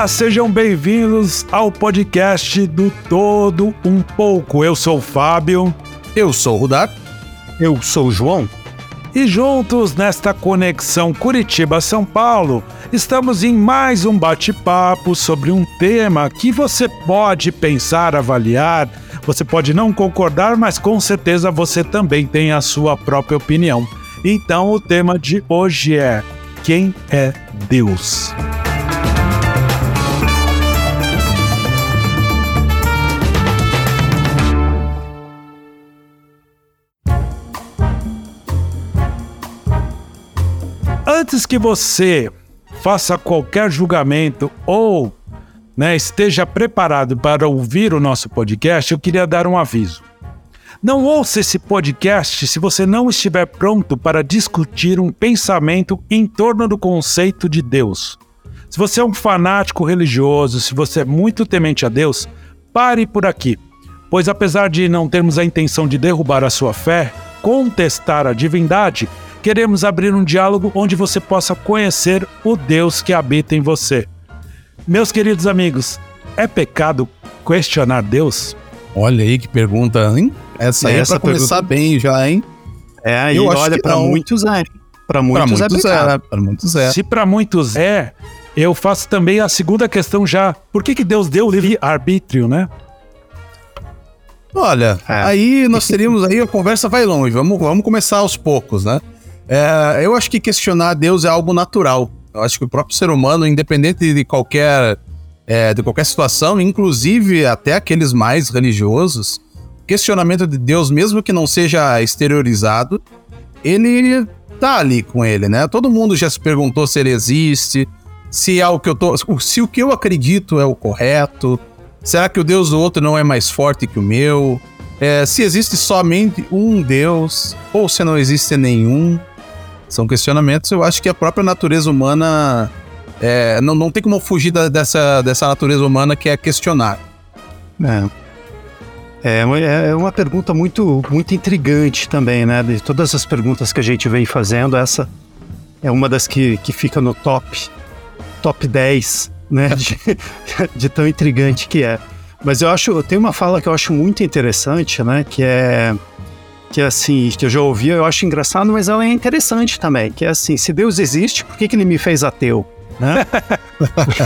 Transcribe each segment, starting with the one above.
Olá, sejam bem-vindos ao podcast do Todo Um Pouco. Eu sou o Fábio. Eu sou o Rudar. Eu sou o João. E juntos nesta conexão Curitiba-São Paulo, estamos em mais um bate-papo sobre um tema que você pode pensar, avaliar, você pode não concordar, mas com certeza você também tem a sua própria opinião. Então, o tema de hoje é: Quem é Deus? Antes que você faça qualquer julgamento ou né, esteja preparado para ouvir o nosso podcast, eu queria dar um aviso. Não ouça esse podcast se você não estiver pronto para discutir um pensamento em torno do conceito de Deus. Se você é um fanático religioso, se você é muito temente a Deus, pare por aqui, pois apesar de não termos a intenção de derrubar a sua fé, contestar a divindade, queremos abrir um diálogo onde você possa conhecer o Deus que habita em você. Meus queridos amigos, é pecado questionar Deus? Olha aí que pergunta, hein? Essa aí é pra começar pergunta... bem já, hein? É, e olha, para muitos é. Para muitos, pra muitos é, é para muitos é. Se para muitos é, eu faço também a segunda questão já. Por que, que Deus deu o livre-arbítrio, né? Olha, é. aí nós teríamos aí a conversa vai longe. Vamos, vamos começar aos poucos, né? É, eu acho que questionar Deus é algo natural. Eu acho que o próprio ser humano, independente de qualquer, é, de qualquer situação, inclusive até aqueles mais religiosos, questionamento de Deus, mesmo que não seja exteriorizado, ele tá ali com ele, né? Todo mundo já se perguntou se ele existe, se é o que eu tô, se o que eu acredito é o correto, será que o Deus do outro não é mais forte que o meu? É, se existe somente um Deus ou se não existe nenhum? São questionamentos, eu acho que a própria natureza humana. É, não, não tem como fugir da, dessa, dessa natureza humana que é questionar. É. É, é uma pergunta muito, muito intrigante também, né? De todas as perguntas que a gente vem fazendo, essa é uma das que, que fica no top, top 10, né? De, de tão intrigante que é. Mas eu acho, tem uma fala que eu acho muito interessante, né? Que é que é assim, que eu já ouvi, eu acho engraçado, mas ela é interessante também, que é assim, se Deus existe, por que, que ele me fez ateu? Né?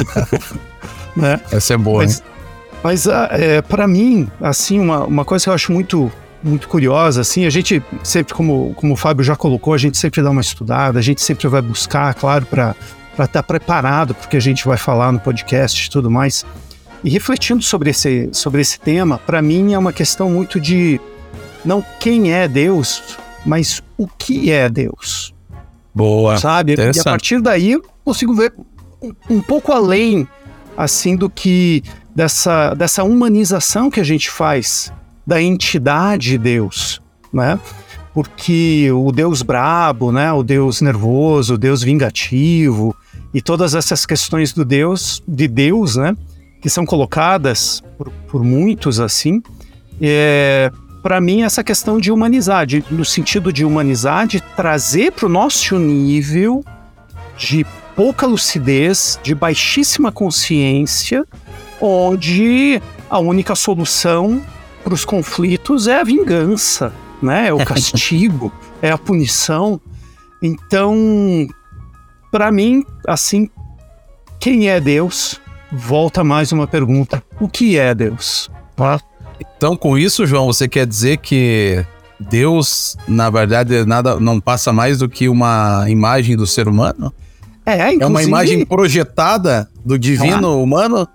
né? Essa é boa, mas, hein? Mas ah, é, para mim, assim, uma, uma coisa que eu acho muito muito curiosa, assim, a gente sempre, como, como o Fábio já colocou, a gente sempre dá uma estudada, a gente sempre vai buscar, claro, para estar tá preparado porque a gente vai falar no podcast e tudo mais. E refletindo sobre esse, sobre esse tema, para mim é uma questão muito de não quem é Deus, mas o que é Deus. Boa. Sabe? E a partir daí eu consigo ver um, um pouco além assim do que dessa, dessa humanização que a gente faz da entidade Deus, né? Porque o Deus brabo, né? O Deus nervoso, o Deus vingativo e todas essas questões do Deus, de Deus, né? Que são colocadas por, por muitos assim, é, para mim, essa questão de humanizar, de, no sentido de humanizar, de trazer para o nosso nível de pouca lucidez, de baixíssima consciência, onde a única solução para os conflitos é a vingança, né? É o castigo, é a punição. Então, para mim, assim, quem é Deus? Volta mais uma pergunta: o que é Deus? Tá? Então, com isso, João, você quer dizer que Deus, na verdade, nada não passa mais do que uma imagem do ser humano? É, inclusive... É uma imagem projetada do divino ah. humano?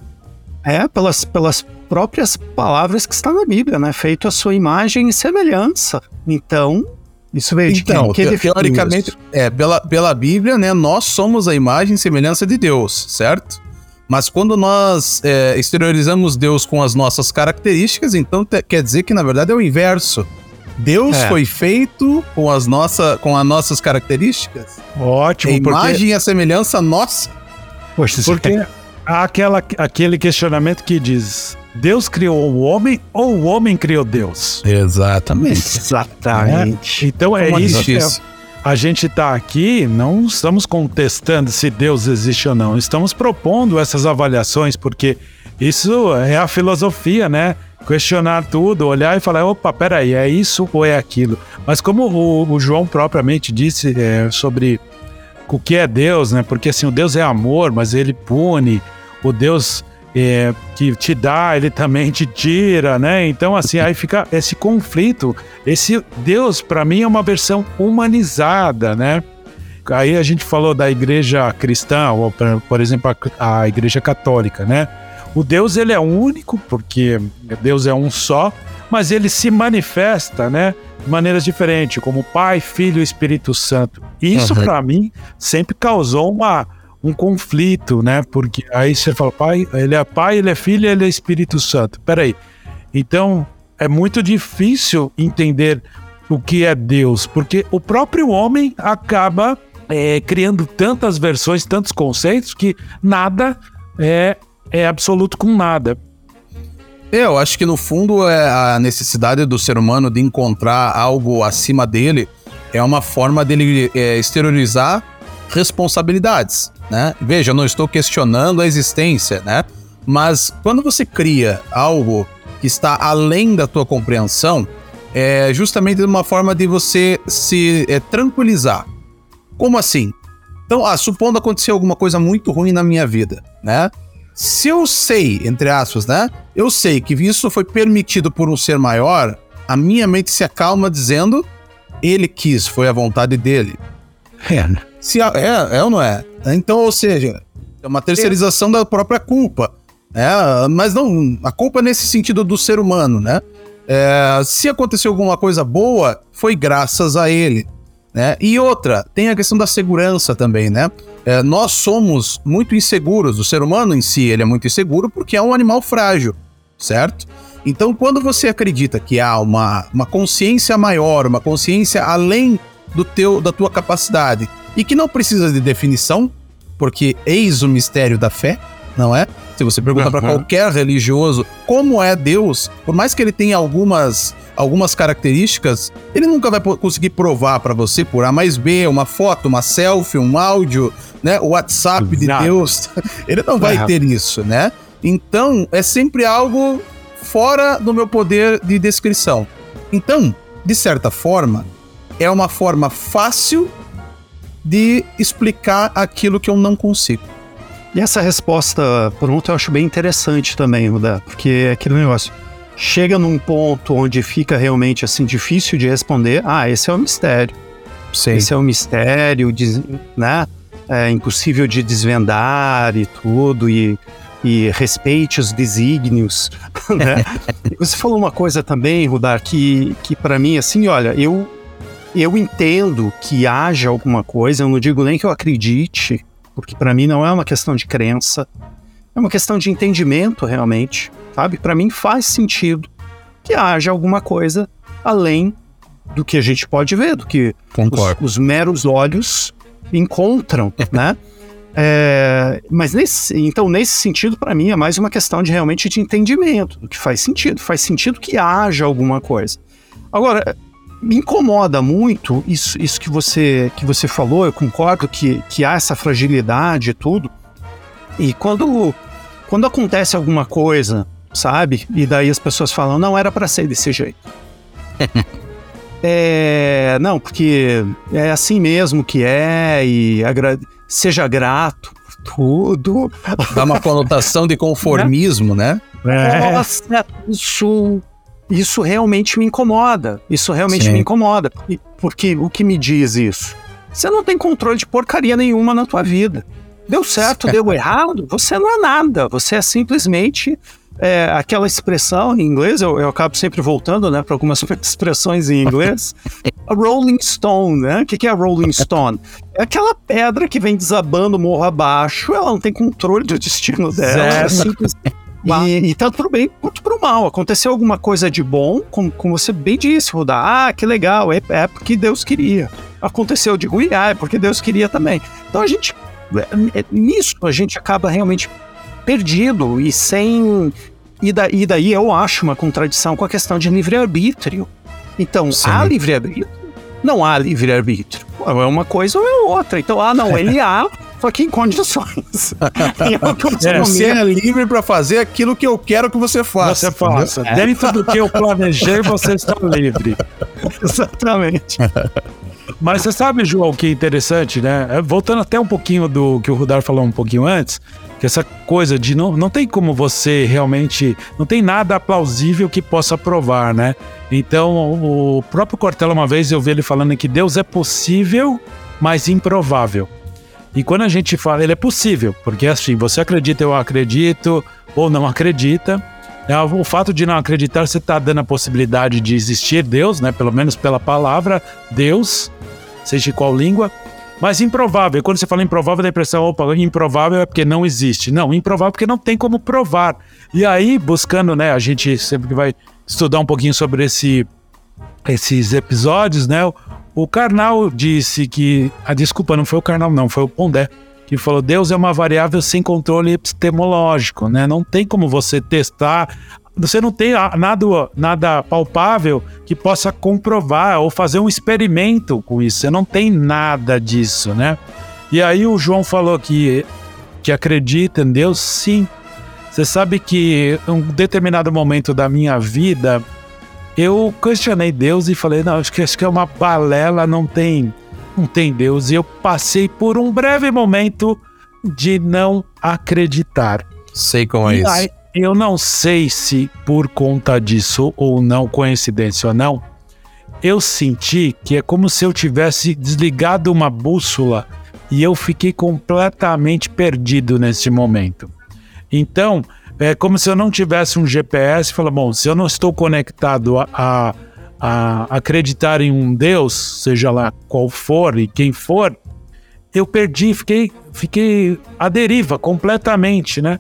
É, pelas, pelas próprias palavras que está na Bíblia, né? Feito a sua imagem e semelhança. Então, isso veio de então, quem? Te, teoricamente, é, pela, pela Bíblia, né? Nós somos a imagem e semelhança de Deus, certo? Mas quando nós é, exteriorizamos Deus com as nossas características, então te, quer dizer que na verdade é o inverso. Deus é. foi feito com as, nossa, com as nossas características. Ótimo. A imagem porque... e a semelhança nossa. Poxa, porque há aquela, aquele questionamento que diz: Deus criou o homem ou o homem criou Deus? Exatamente. Exatamente. É? Então é isso. A gente está aqui, não estamos contestando se Deus existe ou não, estamos propondo essas avaliações, porque isso é a filosofia, né? Questionar tudo, olhar e falar: opa, peraí, é isso ou é aquilo? Mas como o, o João propriamente disse é, sobre o que é Deus, né? Porque assim, o Deus é amor, mas ele pune, o Deus é, que te dá, ele também te tira, né? Então, assim, aí fica esse conflito. Esse Deus, para mim, é uma versão humanizada, né? Aí a gente falou da igreja cristã, ou por exemplo, a, a igreja católica, né? O Deus, ele é único, porque Deus é um só, mas ele se manifesta, né? De maneiras diferentes, como Pai, Filho e Espírito Santo. Isso, uhum. para mim, sempre causou uma um conflito, né? Porque aí você fala, pai, ele é pai, ele é filho, ele é Espírito Santo. Peraí. Então, é muito difícil entender o que é Deus, porque o próprio homem acaba é, criando tantas versões, tantos conceitos, que nada é, é absoluto com nada. É, eu acho que no fundo é a necessidade do ser humano de encontrar algo acima dele é uma forma dele é, exteriorizar responsabilidades, né? Veja, não estou questionando a existência, né? Mas quando você cria algo que está além da tua compreensão, é justamente uma forma de você se é, tranquilizar. Como assim? Então, ah, supondo acontecer alguma coisa muito ruim na minha vida, né? Se eu sei, entre aspas, né? Eu sei que isso foi permitido por um ser maior, a minha mente se acalma dizendo ele quis, foi a vontade dele. É, né? Se a, é, é ou não é? Então, ou seja, é uma terceirização é. da própria culpa. É, mas não, a culpa é nesse sentido do ser humano, né? É, se aconteceu alguma coisa boa, foi graças a ele. Né? E outra, tem a questão da segurança também, né? É, nós somos muito inseguros, o ser humano em si ele é muito inseguro porque é um animal frágil, certo? Então, quando você acredita que há uma, uma consciência maior, uma consciência além do teu, da tua capacidade, e que não precisa de definição, porque eis o mistério da fé, não é? Se você pergunta uhum. para qualquer religioso como é Deus, por mais que ele tenha algumas, algumas características, ele nunca vai conseguir provar para você por A mais B, uma foto, uma selfie, um áudio, né? O WhatsApp Exato. de Deus. Ele não vai uhum. ter isso, né? Então, é sempre algo fora do meu poder de descrição. Então, de certa forma, é uma forma fácil de explicar aquilo que eu não consigo. E essa resposta pronta eu acho bem interessante também, Rudá, porque é aquele negócio chega num ponto onde fica realmente assim difícil de responder. Ah, esse é um mistério. Sim. Esse é um mistério, né? É impossível de desvendar e tudo e e respeite os desígnios, né? Você falou uma coisa também, Rudar, que, que para mim, assim, olha, eu eu entendo que haja alguma coisa, eu não digo nem que eu acredite, porque para mim não é uma questão de crença, é uma questão de entendimento realmente, sabe? Para mim faz sentido que haja alguma coisa além do que a gente pode ver, do que os, os, meros olhos encontram, né? É, mas nesse, então nesse sentido para mim é mais uma questão de realmente de entendimento do que faz sentido, faz sentido que haja alguma coisa. Agora me incomoda muito isso, isso que você que você falou. Eu concordo que, que há essa fragilidade e tudo. E quando quando acontece alguma coisa, sabe? E daí as pessoas falam, não era para ser desse jeito. é, não, porque é assim mesmo que é e agra seja grato por tudo. Dá uma conotação de conformismo, né? É. Nossa, isso isso realmente me incomoda. Isso realmente Sim. me incomoda. Porque o que me diz isso? Você não tem controle de porcaria nenhuma na tua vida. Deu certo, deu errado, você não é nada. Você é simplesmente é, aquela expressão em inglês, eu, eu acabo sempre voltando né, para algumas expressões em inglês. a Rolling Stone, né? O que, que é a Rolling Stone? É aquela pedra que vem desabando morro abaixo, ela não tem controle do destino dela. É simples, e, e tanto pro bem quanto pro mal. Aconteceu alguma coisa de bom, como, como você bem disse, Rudá. Ah, que legal, é, é porque Deus queria. Aconteceu de ruim, ah, é porque Deus queria também. Então a gente. É, é, nisso a gente acaba realmente perdido e sem. E, da, e daí eu acho uma contradição com a questão de livre-arbítrio. Então, Sim. há livre-arbítrio? não há livre-arbítrio. É uma coisa ou é outra. Então, ah, não, ele há, só que em condições. é, você é livre para fazer aquilo que eu quero que você faça. Você faça. É. Dentro do que eu planejei, você está livre. Exatamente. Mas você sabe, João, que interessante, né? É, voltando até um pouquinho do que o Rudar falou um pouquinho antes, que essa coisa de não, não tem como você realmente. Não tem nada plausível que possa provar, né? Então, o próprio Cortella, uma vez eu vi ele falando que Deus é possível, mas improvável. E quando a gente fala, ele é possível, porque assim, você acredita, eu acredito, ou não acredita. É, o fato de não acreditar, você está dando a possibilidade de existir Deus, né? Pelo menos pela palavra Deus, seja qual língua. Mas improvável. Quando você fala improvável, dá a impressão, opa, improvável é porque não existe. Não, improvável porque não tem como provar. E aí, buscando, né? A gente sempre vai estudar um pouquinho sobre esse, esses episódios, né? O Karnal disse que. A desculpa não foi o Karnal, não, foi o Pondé, que falou: Deus é uma variável sem controle epistemológico, né? Não tem como você testar. Você não tem nada, nada palpável que possa comprovar ou fazer um experimento com isso. Você não tem nada disso, né? E aí o João falou que, que acredita em Deus, sim. Você sabe que em um determinado momento da minha vida, eu questionei Deus e falei, não, acho que, acho que é uma balela, não tem, não tem Deus. E eu passei por um breve momento de não acreditar. Sei como é isso. Aí, eu não sei se por conta disso ou não, coincidência ou não, eu senti que é como se eu tivesse desligado uma bússola e eu fiquei completamente perdido nesse momento. Então, é como se eu não tivesse um GPS e falar, bom, se eu não estou conectado a, a, a, acreditar em um Deus, seja lá qual for e quem for, eu perdi, fiquei, fiquei à deriva completamente, né?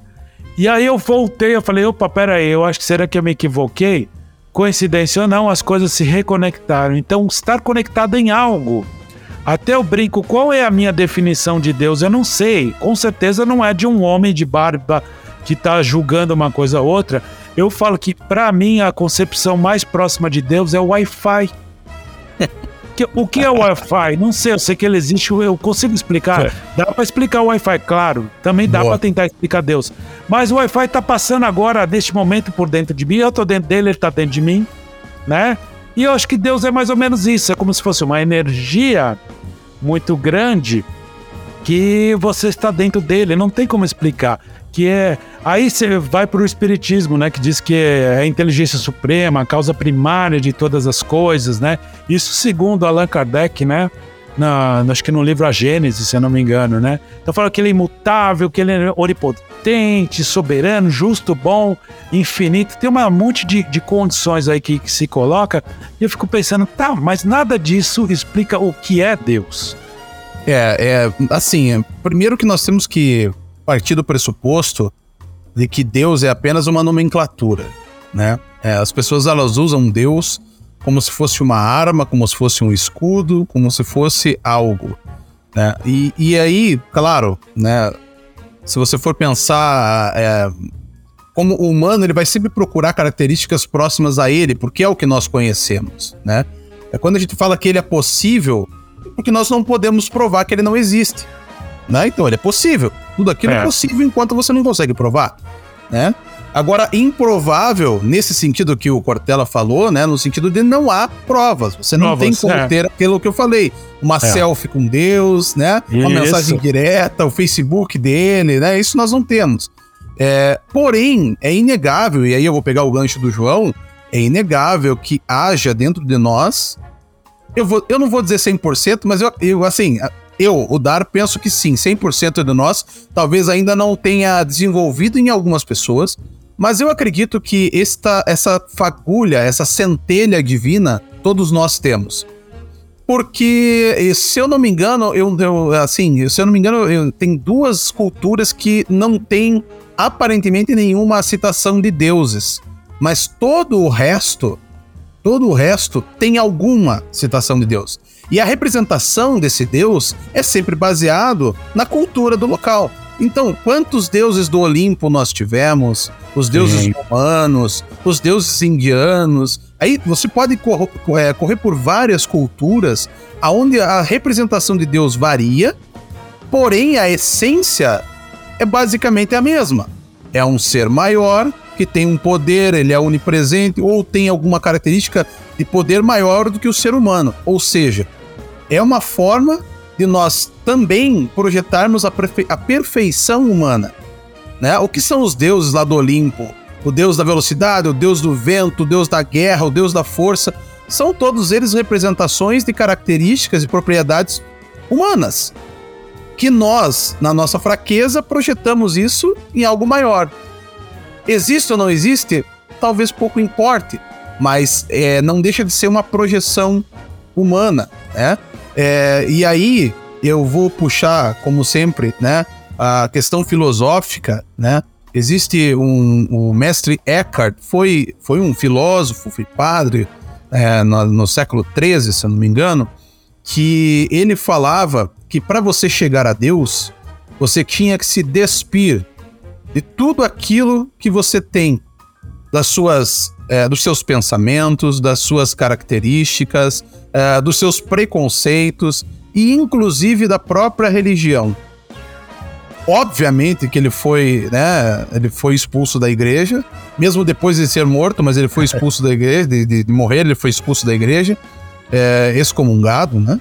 E aí eu voltei, eu falei, opa, peraí, eu acho que será que eu me equivoquei? Coincidência ou não, as coisas se reconectaram. Então, estar conectado em algo. Até eu brinco, qual é a minha definição de Deus? Eu não sei. Com certeza não é de um homem de barba que está julgando uma coisa ou outra, eu falo que para mim a concepção mais próxima de Deus é o Wi-Fi. o que é o Wi-Fi? Não sei, eu sei que ele existe, eu consigo explicar. É. Dá para explicar o Wi-Fi, claro. Também dá para tentar explicar Deus. Mas o Wi-Fi tá passando agora, neste momento, por dentro de mim. Eu tô dentro dele, ele tá dentro de mim, né? E eu acho que Deus é mais ou menos isso. É como se fosse uma energia muito grande que você está dentro dele. Não tem como explicar que é. Aí você vai para o Espiritismo, né? Que diz que é a inteligência suprema, a causa primária de todas as coisas, né? Isso segundo Allan Kardec, né? Na, acho que no livro A Gênese, se eu não me engano, né? Então fala que ele é imutável, que ele é onipotente, soberano, justo, bom, infinito. Tem um monte de, de condições aí que, que se coloca. E eu fico pensando, tá, mas nada disso explica o que é Deus. É, é assim, é, primeiro que nós temos que partir do pressuposto de que Deus é apenas uma nomenclatura, né? É, as pessoas elas usam Deus como se fosse uma arma, como se fosse um escudo, como se fosse algo, né? E, e aí, claro, né? Se você for pensar é, como humano, ele vai sempre procurar características próximas a ele, porque é o que nós conhecemos, né? É quando a gente fala que ele é possível, porque nós não podemos provar que ele não existe, né? Então ele é possível. Tudo aquilo é. é possível enquanto você não consegue provar, né? Agora, improvável, nesse sentido que o Cortella falou, né? No sentido de não há provas. Você não provas, tem como é. ter aquilo que eu falei. Uma é. selfie com Deus, né? Isso. Uma mensagem direta, o Facebook dele, né? Isso nós não temos. É, porém, é inegável, e aí eu vou pegar o gancho do João, é inegável que haja dentro de nós. Eu, vou, eu não vou dizer 100%, mas eu, eu assim, eu, o Dar, penso que sim, 100% de nós talvez ainda não tenha desenvolvido em algumas pessoas, mas eu acredito que esta, essa fagulha, essa centelha divina, todos nós temos. Porque, se eu não me engano, eu, eu assim, se eu não me engano, eu, tem duas culturas que não tem aparentemente nenhuma citação de deuses, mas todo o resto, todo o resto tem alguma citação de Deus. E a representação desse deus é sempre baseado na cultura do local. Então, quantos deuses do Olimpo nós tivemos? Os deuses Sim. romanos, os deuses indianos. Aí você pode cor- é, correr por várias culturas aonde a representação de Deus varia, porém a essência é basicamente a mesma. É um ser maior que tem um poder, ele é onipresente ou tem alguma característica de poder maior do que o ser humano. Ou seja, é uma forma de nós também projetarmos a, perfe- a perfeição humana. Né? O que são os deuses lá do Olimpo? O deus da velocidade, o deus do vento, o deus da guerra, o deus da força. São todos eles representações de características e propriedades humanas. Que nós, na nossa fraqueza, projetamos isso em algo maior. Existe ou não existe? Talvez pouco importe, mas é, não deixa de ser uma projeção humana, né? É, e aí eu vou puxar, como sempre, né, a questão filosófica, né? Existe um, o mestre Eckhart, foi, foi um filósofo, foi padre é, no, no século XIII, se eu não me engano, que ele falava que para você chegar a Deus, você tinha que se despir de tudo aquilo que você tem, das suas, é, dos seus pensamentos, das suas características, é, dos seus preconceitos e inclusive da própria religião. Obviamente que ele foi, né, ele foi expulso da igreja, mesmo depois de ser morto, mas ele foi expulso da igreja, de, de- de morrer, ele foi expulso da igreja, é, excomungado, né?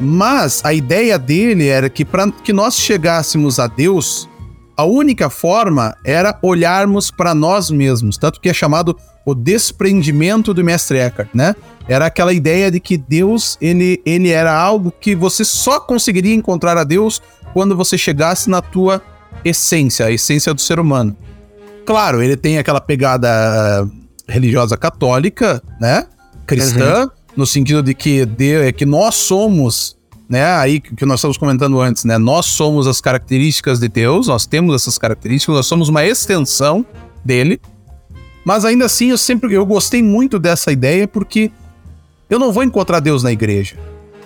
Mas a ideia dele era que para que nós chegássemos a Deus, a única forma era olharmos para nós mesmos, tanto que é chamado o desprendimento do mestre Eckhart, né? Era aquela ideia de que Deus, ele, ele era algo que você só conseguiria encontrar a Deus quando você chegasse na tua essência, a essência do ser humano. Claro, ele tem aquela pegada ah, religiosa católica, né? Cristã, no sentido de que, de, que nós somos, né? Aí que nós estamos comentando antes, né? Nós somos as características de Deus, nós temos essas características, nós somos uma extensão dele. Mas ainda assim, eu sempre eu gostei muito dessa ideia porque eu não vou encontrar Deus na igreja.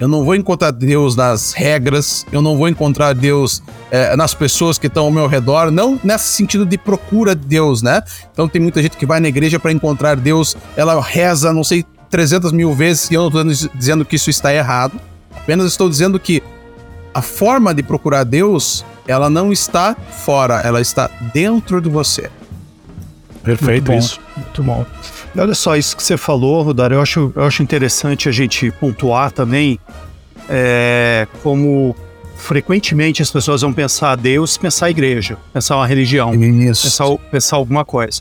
Eu não vou encontrar Deus nas regras, eu não vou encontrar Deus eh, nas pessoas que estão ao meu redor, não nesse sentido de procura de Deus, né? Então tem muita gente que vai na igreja para encontrar Deus, ela reza, não sei, 300 mil vezes, e eu não dizendo que isso está errado, apenas estou dizendo que a forma de procurar Deus, ela não está fora, ela está dentro de você. Perfeito Muito bom, isso. Muito bom. E olha só, isso que você falou, Rodar, eu acho, eu acho interessante a gente pontuar também é, como frequentemente as pessoas vão pensar Deus, pensar a igreja, pensar uma religião, Isso. pensar, pensar alguma coisa.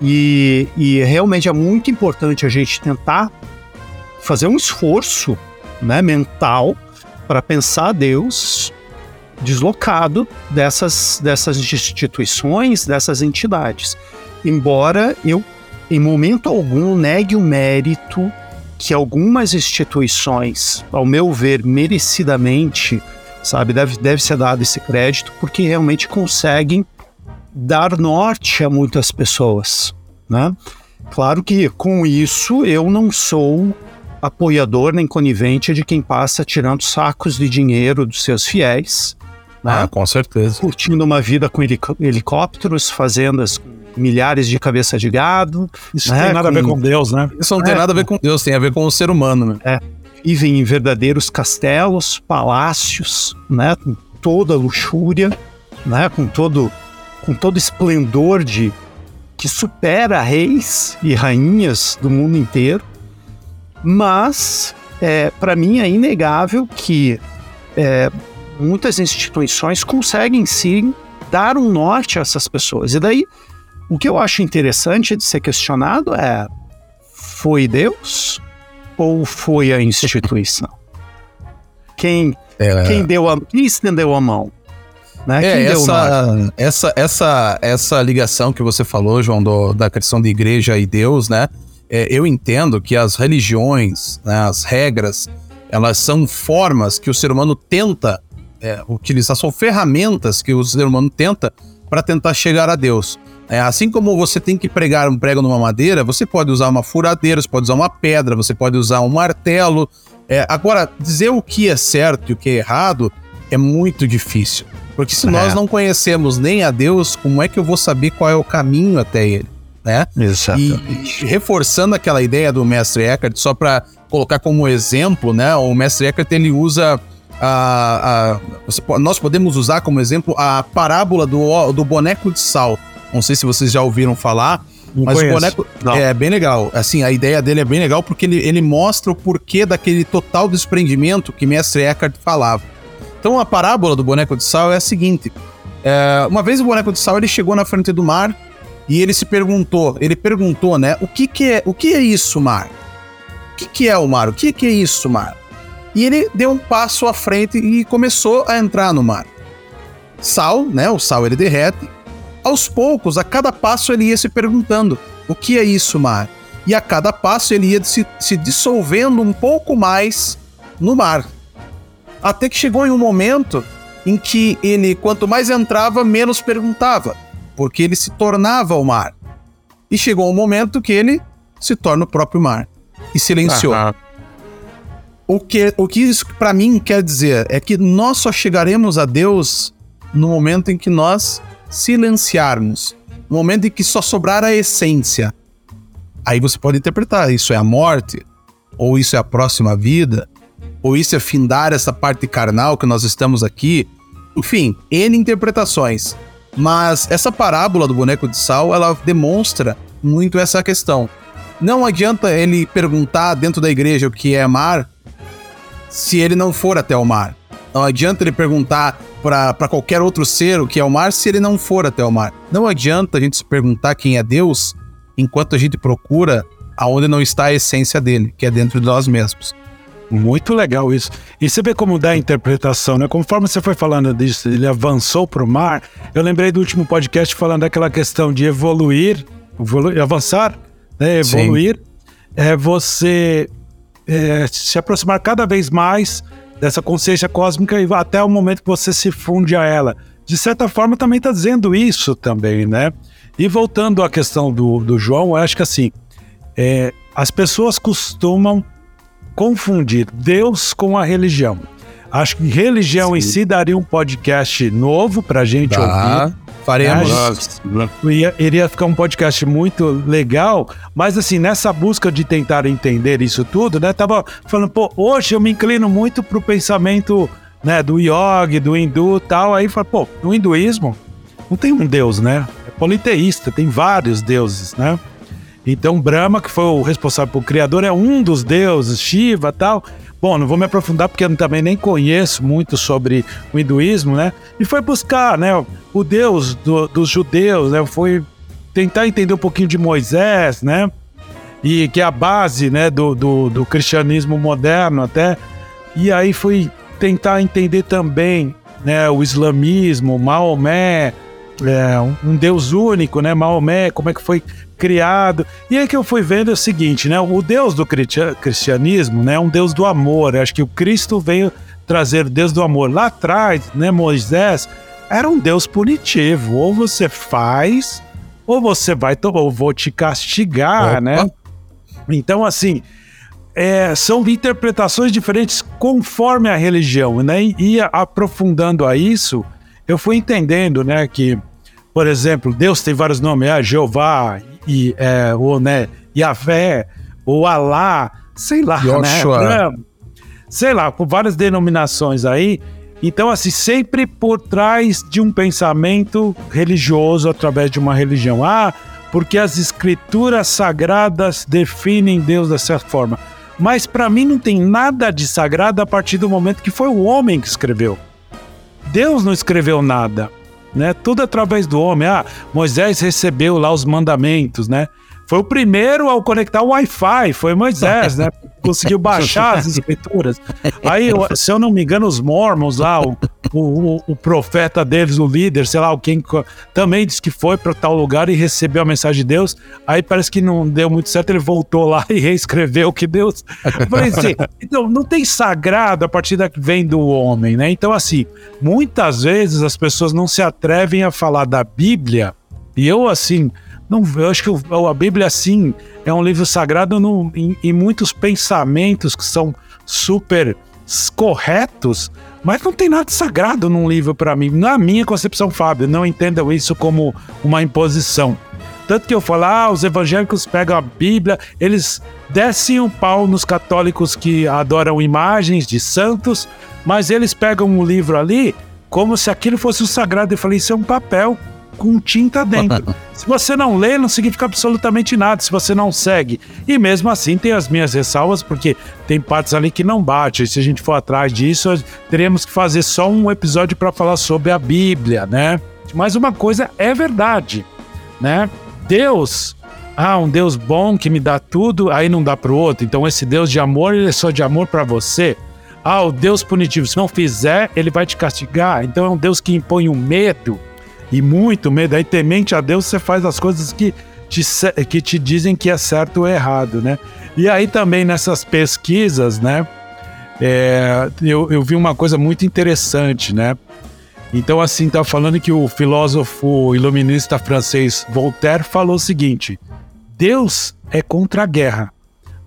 E, e realmente é muito importante a gente tentar fazer um esforço né, mental para pensar Deus deslocado dessas, dessas instituições, dessas entidades. Embora eu, em momento algum, negue o mérito que algumas instituições, ao meu ver, merecidamente, sabe, deve, deve ser dado esse crédito, porque realmente conseguem dar norte a muitas pessoas, né? Claro que com isso eu não sou apoiador nem conivente de quem passa tirando sacos de dinheiro dos seus fiéis, né? Ah, com certeza. curtindo uma vida com helicó- helicópteros, fazendas com milhares de cabeça de gado, Isso né, tem nada a ver com- com Deus, né? Isso não tem É. nada a ver com Deus, tem a ver com o ser humano, né? vivem em verdadeiros castelos, palácios, né, com toda a luxúria, né, com todo com todo esplendor de que supera reis e rainhas do mundo inteiro. Mas é, para mim é inegável que é, muitas instituições conseguem sim dar um norte a essas pessoas. E daí o que eu acho interessante de ser questionado é foi Deus ou foi a instituição? Quem, É, quem deu a, quem estendeu a mão? Né? É, essa, essa, essa, essa ligação que você falou, João, do- da questão de igreja e Deus, né? É, eu entendo que as religiões, né, as regras, elas são formas que o ser humano tenta é, utilizar, são ferramentas que o ser humano tenta para tentar chegar a Deus. É, assim como você tem que pregar um prego numa madeira, você pode usar uma furadeira, você pode usar uma pedra, você pode usar um martelo. É, agora, dizer o que é certo e o que é errado é muito difícil. Porque se é. nós não conhecemos nem a Deus, como é que eu vou saber qual é o caminho até ele? Né? Exatamente. E, reforçando aquela ideia do mestre Eckhart, só para colocar como exemplo, né? O mestre Eckhart ele usa a, a, nós podemos usar como exemplo a parábola do, do boneco de sal. Não sei se vocês já ouviram falar, não mas conheço. o boneco Não. é bem legal. Assim, a ideia dele é bem legal porque ele, ele mostra o porquê daquele total desprendimento que Mestre Eckhart falava. Então a parábola do boneco de sal é a seguinte: é, uma vez o boneco de sal ele chegou na frente do mar e ele se perguntou, ele perguntou, né, o que que é, o que é isso, mar? O que que é o mar? O que que é isso, mar? E ele deu um passo à frente e começou a entrar no mar. Sal, né? O sal ele derrete aos poucos, a cada passo ele ia se perguntando: o que é isso, mar? E a cada passo ele ia se, se dissolvendo um pouco mais no mar. Até que chegou em um momento em que ele, quanto mais entrava, menos perguntava, porque ele se tornava o mar. E chegou um momento que ele se torna o próprio mar e silenciou. O que, o que isso para mim quer dizer é que nós só chegaremos a Deus no momento em que nós silenciarmos, no momento em que só sobrar a essência. Aí você pode interpretar: isso é a morte, ou isso é a próxima vida, ou isso é findar essa parte carnal que nós estamos aqui. Enfim, N interpretações. Mas essa parábola do boneco de sal, ela demonstra muito essa questão. Não adianta ele perguntar dentro da igreja o que é mar se ele não for até o mar. Não adianta ele perguntar para qualquer outro ser o que é o mar se ele não for até o mar. Não adianta a gente se perguntar quem é Deus enquanto a gente procura aonde não está a essência dele, que é dentro de nós mesmos. Muito legal isso. E você vê como dá a interpretação, né? Conforme você foi falando disso, ele avançou para o mar. Eu lembrei do último podcast falando daquela questão de evoluir, evoluir avançar, né? evoluir. Sim. É você é, se aproximar cada vez mais dessa consciência cósmica e até o momento que você se funde a ela. De certa forma, também está dizendo isso também, né? E voltando à questão do, do João, eu acho que assim, é, as pessoas costumam confundir Deus com a religião. Acho que religião Sim. em si daria um podcast novo para a gente ouvir. Faremos. Ia, iria ficar um podcast muito legal, mas assim, nessa busca de tentar entender isso tudo, né? Tava falando, pô, hoje eu me inclino muito pro pensamento, né, do yoga, do hindu e tal. Aí fala, pô, no hinduísmo não tem um deus, né? É politeísta, tem vários deuses, né? Então Brahma, que foi o responsável por criador, é um dos deuses, Shiva tal. Bom, não vou me aprofundar porque eu também nem conheço muito sobre o hinduísmo, né? E foi buscar, né, o Deus do, dos judeus, né? Foi tentar entender um pouquinho de Moisés, né? E que é a base, né, do, do, do cristianismo moderno até. E aí foi tentar entender também, né, o islamismo, Maomé, é, um Deus único, né? Maomé, como é que foi criado. E aí que eu fui vendo é o seguinte, né? O Deus do cristianismo, né? É um Deus do amor. Eu acho que o Cristo veio trazer o Deus do amor. Lá atrás, né? Moisés era um Deus punitivo. Ou você faz, ou você vai, ou vou te castigar, Opa. né? Então, assim, é, são interpretações diferentes conforme a religião, né? E aprofundando a isso, eu fui entendendo, né, que, por exemplo, Deus tem vários nomes, é Jeová, e, é, ou, né, Yahvé, ou Alá, sei lá, Yoshua. né? Sei lá, com várias denominações aí. Então, assim, sempre por trás de um pensamento religioso através de uma religião. Ah, porque as escrituras sagradas definem Deus dessa forma. Mas para mim não tem nada de sagrado a partir do momento que foi o homem que escreveu. Deus não escreveu nada né? Tudo através do homem. Ah, Moisés recebeu lá os mandamentos, né? Foi o primeiro ao conectar o Wi-Fi, foi Moisés, né? Conseguiu baixar as escrituras. Aí, se eu não me engano, os Mormons lá, o, o, o profeta deles, o líder, sei lá, quem também disse que foi para tal lugar e recebeu a mensagem de Deus. Aí parece que não deu muito certo, ele voltou lá e reescreveu o que Deus. Assim, então não tem sagrado a partir da que vem do homem, né? Então, assim, muitas vezes as pessoas não se atrevem a falar da Bíblia, e eu, assim, não, eu acho que a Bíblia, assim, é um livro sagrado no, em, em muitos pensamentos que são super corretos, Mas não tem nada sagrado num livro para mim. Na minha concepção, Fábio, não entendam isso como uma imposição. Tanto que eu falo, ah, os evangélicos pegam a Bíblia, eles descem um pau nos católicos que adoram imagens de santos, mas eles pegam um livro ali como se aquilo fosse o sagrado. Eu falei, isso é um papel com tinta dentro. se você não lê, não significa absolutamente nada, se você não segue. E mesmo assim tem as minhas ressalvas, porque tem partes ali que não bate. E se a gente for atrás disso, teremos que fazer só um episódio para falar sobre a Bíblia, né? Mas uma coisa é verdade, né? Deus, ah, um Deus bom que me dá tudo, aí não dá para o outro. Então esse Deus de amor, ele é só de amor para você. Ah, o Deus punitivo, se não fizer, ele vai te castigar. Então é um Deus que impõe um medo e muito medo. Aí temente a Deus, você faz as coisas que te, que te dizem que é certo ou errado, né? E aí também nessas pesquisas, né? É, eu, eu vi uma coisa muito interessante, né? Então, assim, tá falando que o filósofo iluminista francês Voltaire falou o seguinte: Deus é contra a guerra,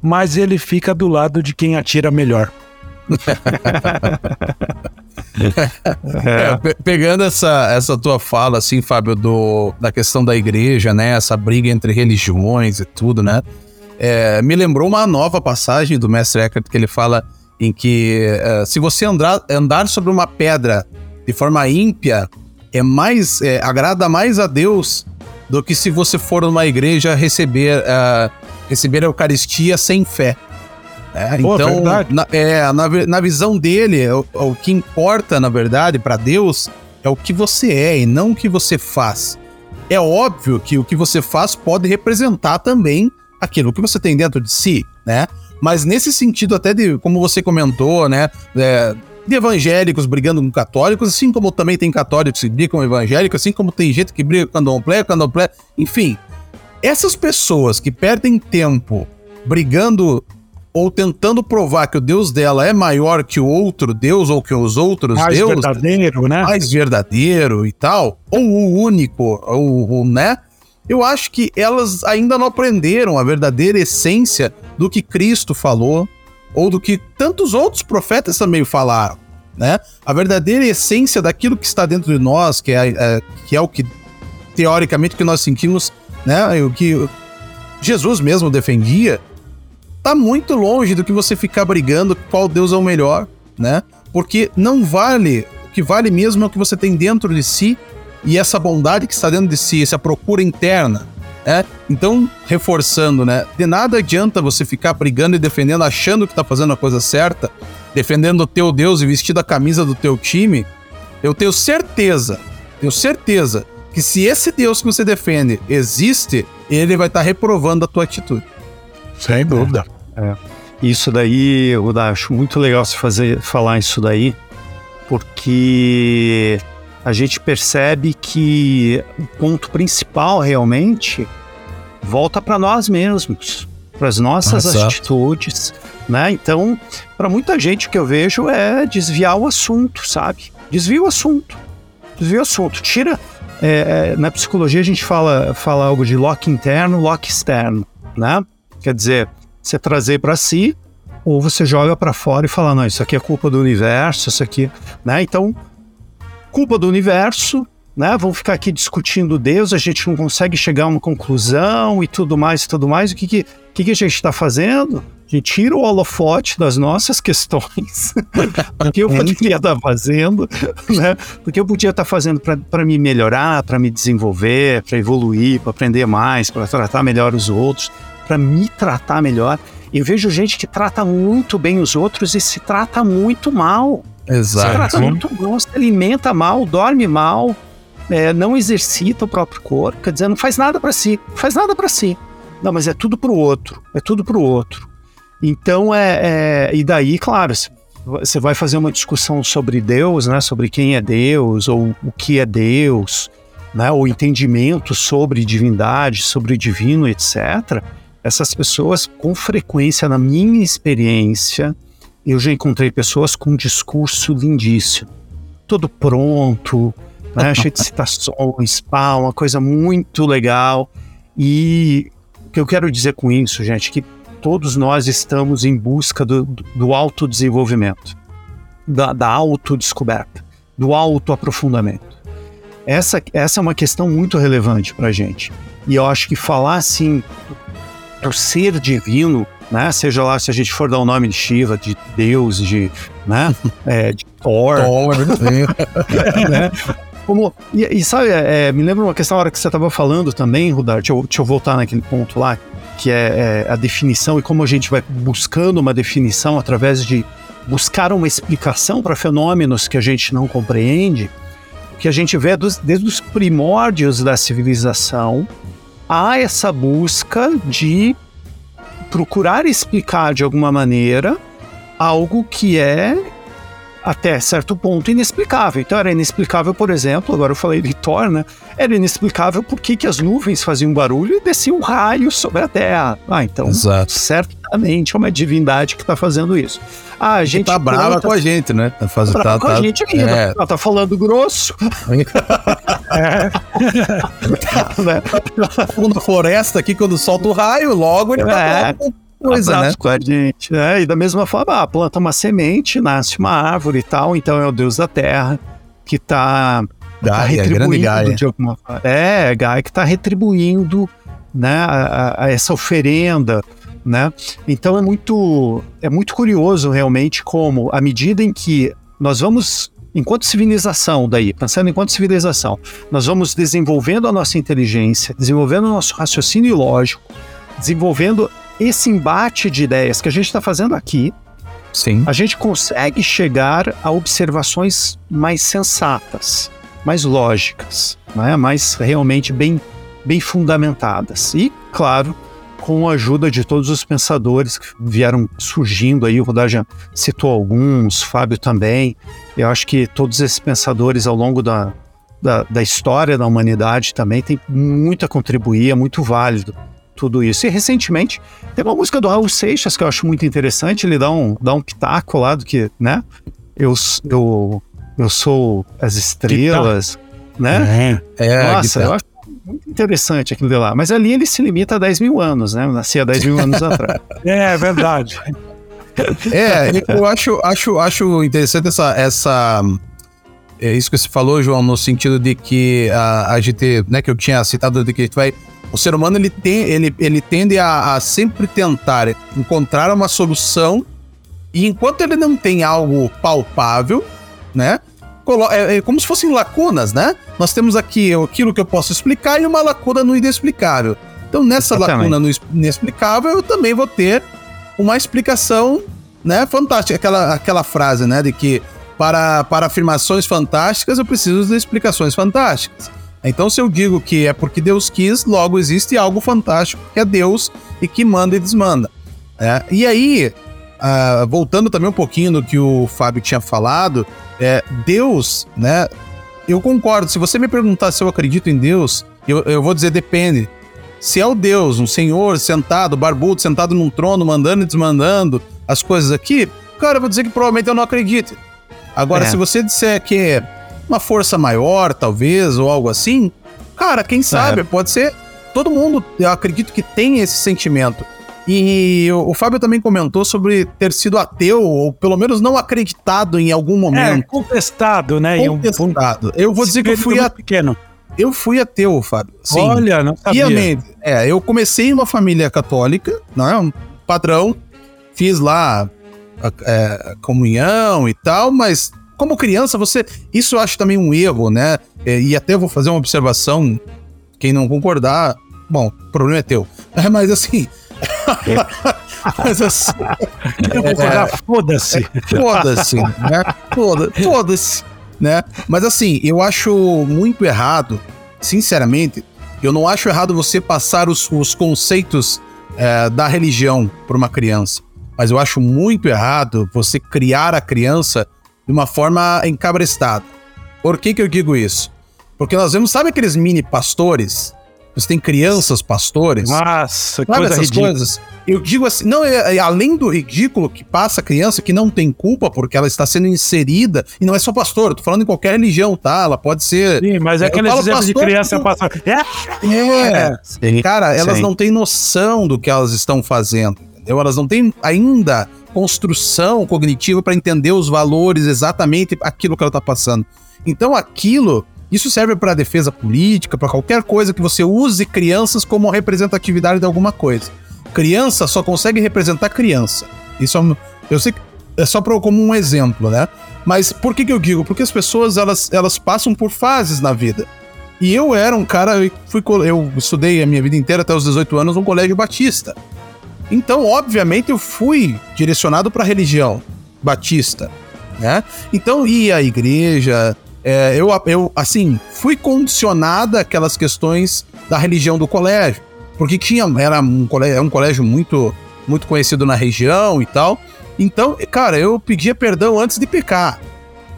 mas ele fica do lado de quem atira melhor. É, pe pegando essa, essa tua fala, assim, Fábio, do, da questão da igreja, né? Essa briga entre religiões e tudo, né? É, me lembrou uma nova passagem do Mestre Eckhart que ele fala em que é, se você andar, andar sobre uma pedra de forma ímpia é mais é, agrada mais a Deus do que se você for numa igreja receber uh, receber a Eucaristia sem fé. É, Pô, então, na, é, na, na, visão dele, o, o que importa, na verdade, para Deus é o que você é e não o que você faz. É óbvio que o que você faz pode representar também aquilo que você tem dentro de si, né? Mas nesse sentido, até de como você comentou, né? É, de evangélicos brigando com católicos, assim como também tem católicos que brigam com evangélicos, assim como tem gente que briga com candomblé, candomblé, enfim. Essas pessoas que perdem tempo brigando ou tentando provar que o Deus dela é maior que o outro Deus ou que os outros mais deuses, verdadeiro, né? Mais verdadeiro e tal, ou o único, ou, ou né? Eu acho que elas ainda não aprenderam a verdadeira essência do que Cristo falou, ou do que tantos outros profetas também falaram, né? A verdadeira essência daquilo que está dentro de nós, que é, é que é o que teoricamente que nós sentimos, né? O que Jesus mesmo defendia, tá muito longe do que você ficar brigando qual Deus é o melhor, né? Porque não vale, o que vale mesmo é o que você tem dentro de si e essa bondade que está dentro de si, essa procura interna, é, então, reforçando, né? De nada adianta você ficar brigando e defendendo, achando que tá fazendo a coisa certa, defendendo o teu Deus e vestindo a camisa do teu time. Eu tenho certeza, tenho certeza que se esse Deus que você defende existe, ele vai estar tá reprovando a tua atitude. Sem dúvida. É, é. Isso daí, eu acho muito legal você fazer, falar isso daí, porque a gente percebe que o ponto principal realmente volta para nós mesmos, para as nossas Nossa. atitudes, né? Então, para muita gente o que eu vejo é desviar o assunto, sabe? Desvia o assunto, desvia o assunto, tira. É, é, na psicologia a gente fala, fala algo de lock interno, lock externo, né? Quer dizer, você trazer para si ou você joga para fora e fala, não, isso aqui é culpa do universo, isso aqui, né? Então, culpa do universo, né? Vamos ficar aqui discutindo Deus, a gente não consegue chegar a uma conclusão e tudo mais e tudo mais. O que, que, que, que a gente está fazendo? A gente tira o holofote das nossas questões, o que eu poderia estar tá fazendo, né? O que eu podia estar tá fazendo para me melhorar, para me desenvolver, para evoluir, para aprender mais, para tratar melhor os outros, para me tratar melhor. Eu vejo gente que trata muito bem os outros e se trata muito mal. Exato. Se trata muito mal, se alimenta mal, dorme mal, é, não exercita o próprio corpo, quer dizer, não faz nada para si, não faz nada para si. Não, mas é tudo pro outro, é tudo pro outro. Então é, é e daí, claro, você vai fazer uma discussão sobre Deus, né, sobre quem é Deus ou o que é Deus, né, o entendimento sobre divindade, sobre o divino, etc. Essas pessoas, com frequência, na minha experiência, eu já encontrei pessoas com um discurso lindíssimo, todo pronto, né, cheio de citações, pá, uma coisa muito legal. E o que eu quero dizer com isso, gente, é que todos nós estamos em busca do, do autodesenvolvimento. da, da autodescoberta, do autoaprofundamento. Essa, essa é uma questão muito relevante para a gente. E eu acho que falar assim do ser divino, né? Seja lá se a gente for dar o nome de Shiva, de Deus, de, né? é, de Thor. Thor né? Como, e, e sabe, é, me lembra uma questão, a hora que você estava falando também, Rudar, deixa eu, deixa eu voltar naquele ponto lá, que é, é, a definição e como a gente vai buscando uma definição através de buscar uma explicação para fenômenos que a gente não compreende, que a gente vê dos, desde os primórdios da civilização, há essa busca de procurar explicar de alguma maneira algo que é até certo ponto inexplicável. Então era inexplicável, por exemplo, agora eu falei de Thor, né? Era inexplicável por que, as nuvens faziam barulho e desciam raios sobre a Terra. Ah, então, Exato. certamente é uma divindade que está fazendo isso. Ah, a gente tá brava com a gente, né? Tá fazendo, tá, com tá, a gente ainda. É. Ela tá falando grosso. é. né? Na floresta aqui, quando solta o raio, logo ele tá é coisa, né? com a gente. É, e da mesma forma, ah, planta uma semente, nasce uma árvore e tal, então é o deus da terra que está tá retribuindo Gaia. de alguma forma. É, Gaia que está retribuindo né, a, a essa oferenda. Né? Então é muito, é muito curioso realmente como, à medida em que nós vamos enquanto civilização, daí, pensando enquanto civilização, nós vamos desenvolvendo a nossa inteligência, desenvolvendo o nosso raciocínio lógico, desenvolvendo esse embate de ideias que a gente está fazendo aqui, Sim. a gente consegue chegar a observações mais sensatas, mais lógicas, né? mais realmente bem, bem fundamentadas. E, claro, com a ajuda de todos os pensadores que vieram surgindo aí, o Rodar já citou alguns, Fábio também. Eu acho que todos esses pensadores ao longo da, da, da história da humanidade também têm muito a contribuir, é muito válido tudo isso. E recentemente tem uma música do Raul Seixas que eu acho muito interessante, ele dá um, dá um pitaco lá do que, né? Eu, eu, eu sou as estrelas, né? É, é Nossa, eu acho muito interessante aquilo de lá. Mas ali ele se limita a 10 mil anos, né? Eu nasci há 10 mil anos atrás. É, é verdade. É, eu acho, acho, acho interessante essa, essa é isso que você falou, João, no sentido de que a, a gente, né, que eu tinha citado de que a gente vai o ser humano ele, tem, ele, ele tende a, a sempre tentar encontrar uma solução e enquanto ele não tem algo palpável, né? É, é, como se fossem lacunas, né? Nós temos aqui aquilo que eu posso explicar e uma lacuna no inexplicável. Então, nessa Exatamente. lacuna no inexplicável, eu também vou ter uma explicação, né? Fantástica. Aquela, aquela frase, né? De que para, para afirmações fantásticas eu preciso de explicações fantásticas. Então, se eu digo que é porque Deus quis, logo existe algo fantástico que é Deus e que manda e desmanda. É, e aí, uh, voltando também um pouquinho no que o Fábio tinha falado, é, Deus, né? Eu concordo. Se você me perguntar se eu acredito em Deus, eu, eu vou dizer depende. Se é o Deus, um senhor sentado, barbudo, sentado num trono, mandando e desmandando as coisas aqui, cara, eu vou dizer que provavelmente eu não acredito. Agora, é. se você disser que uma força maior, talvez, ou algo assim, cara, quem sabe, é. pode ser. Todo mundo, eu acredito que tem esse sentimento. E o, Fábio também comentou sobre ter sido ateu, ou pelo menos não acreditado em algum momento. É, contestado, né? Contestado. Eu vou dizer que eu fui ateu. pequeno. Eu fui ateu, Fábio. Sim. Olha, não sabia. Piamente. É, eu comecei uma família católica, não é? Um padrão. Fiz lá a, é, comunhão e tal, mas como criança, você. Isso eu acho também um erro, né? É, e até vou fazer uma observação. Quem não concordar, bom, o problema é teu. É, mas assim. mas assim. É, foda-se. É, foda-se, né? Foda-se. Né? Mas assim, eu acho muito errado, sinceramente, eu não acho errado você passar os, os conceitos é, da religião para uma criança. Mas eu acho muito errado você criar a criança de uma forma encabrestada. Por que, que eu digo isso? Porque nós vemos, sabe aqueles mini pastores? Você tem crianças pastores. Nossa, sabe coisa essas ridícula. coisas? Eu digo assim, não, é, é, além do ridículo que passa a criança que não tem culpa porque ela está sendo inserida, e não é só pastor, eu tô falando em qualquer religião, tá? Ela pode ser. Sim, mas é aquele exemplo de criança que... pastor. É, é. Sim, cara, elas sim. não têm noção do que elas estão fazendo. Entendeu? Elas não têm ainda construção cognitiva para entender os valores exatamente aquilo que ela está passando. Então aquilo, isso serve para defesa política, para qualquer coisa que você use crianças como representatividade de alguma coisa. Criança só consegue representar criança. Isso é eu sei é só pra, como um exemplo, né? Mas por que, que eu digo? Porque as pessoas elas, elas passam por fases na vida. E eu era um cara, eu, fui, eu estudei a minha vida inteira até os 18 anos num colégio batista. Então, obviamente, eu fui direcionado para a religião batista, né? Então, ia à igreja, é, eu, eu, assim, fui condicionada aquelas questões da religião do colégio, porque tinha, era um colégio, um colégio muito, muito conhecido na região e tal. Então, cara, eu pedia perdão antes de pecar.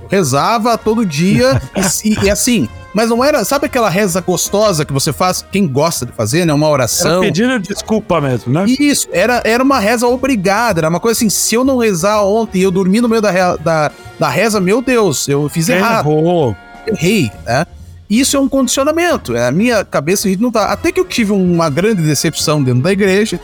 Eu rezava todo dia e, e, assim, mas não era, sabe aquela reza gostosa que você faz, quem gosta de fazer, né? Uma oração. Era pedindo desculpa mesmo, né? Isso, era, era uma reza obrigada, era uma coisa assim, se eu não rezar ontem e eu dormir no meio da, da, da reza, meu Deus, eu fiz errado. Errou. Errei, né? Isso é um condicionamento. É, a minha cabeça não tá. Até que eu tive uma grande decepção dentro da igreja,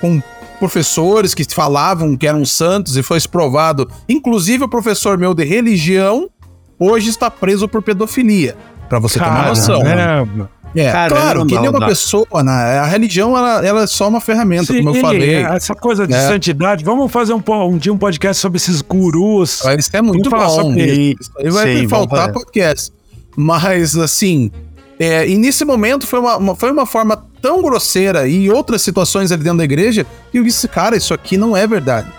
com professores que falavam que eram santos e foi provado. Inclusive, o professor meu de religião hoje está preso por pedofilia. Para você ter uma noção. Né? É, Caramba, claro, que nem uma pessoa, né? a religião ela, ela é só uma ferramenta, Sim, como eu falei. Essa coisa de é. santidade, vamos fazer um, um dia um podcast sobre esses gurus. Isso é muito vamos bom. Sobre... Isso. vai Sim, faltar podcast. Mas, assim, é, e nesse momento foi uma, uma, foi uma forma tão grosseira e outras situações ali dentro da igreja que eu disse, cara, isso aqui não é verdade.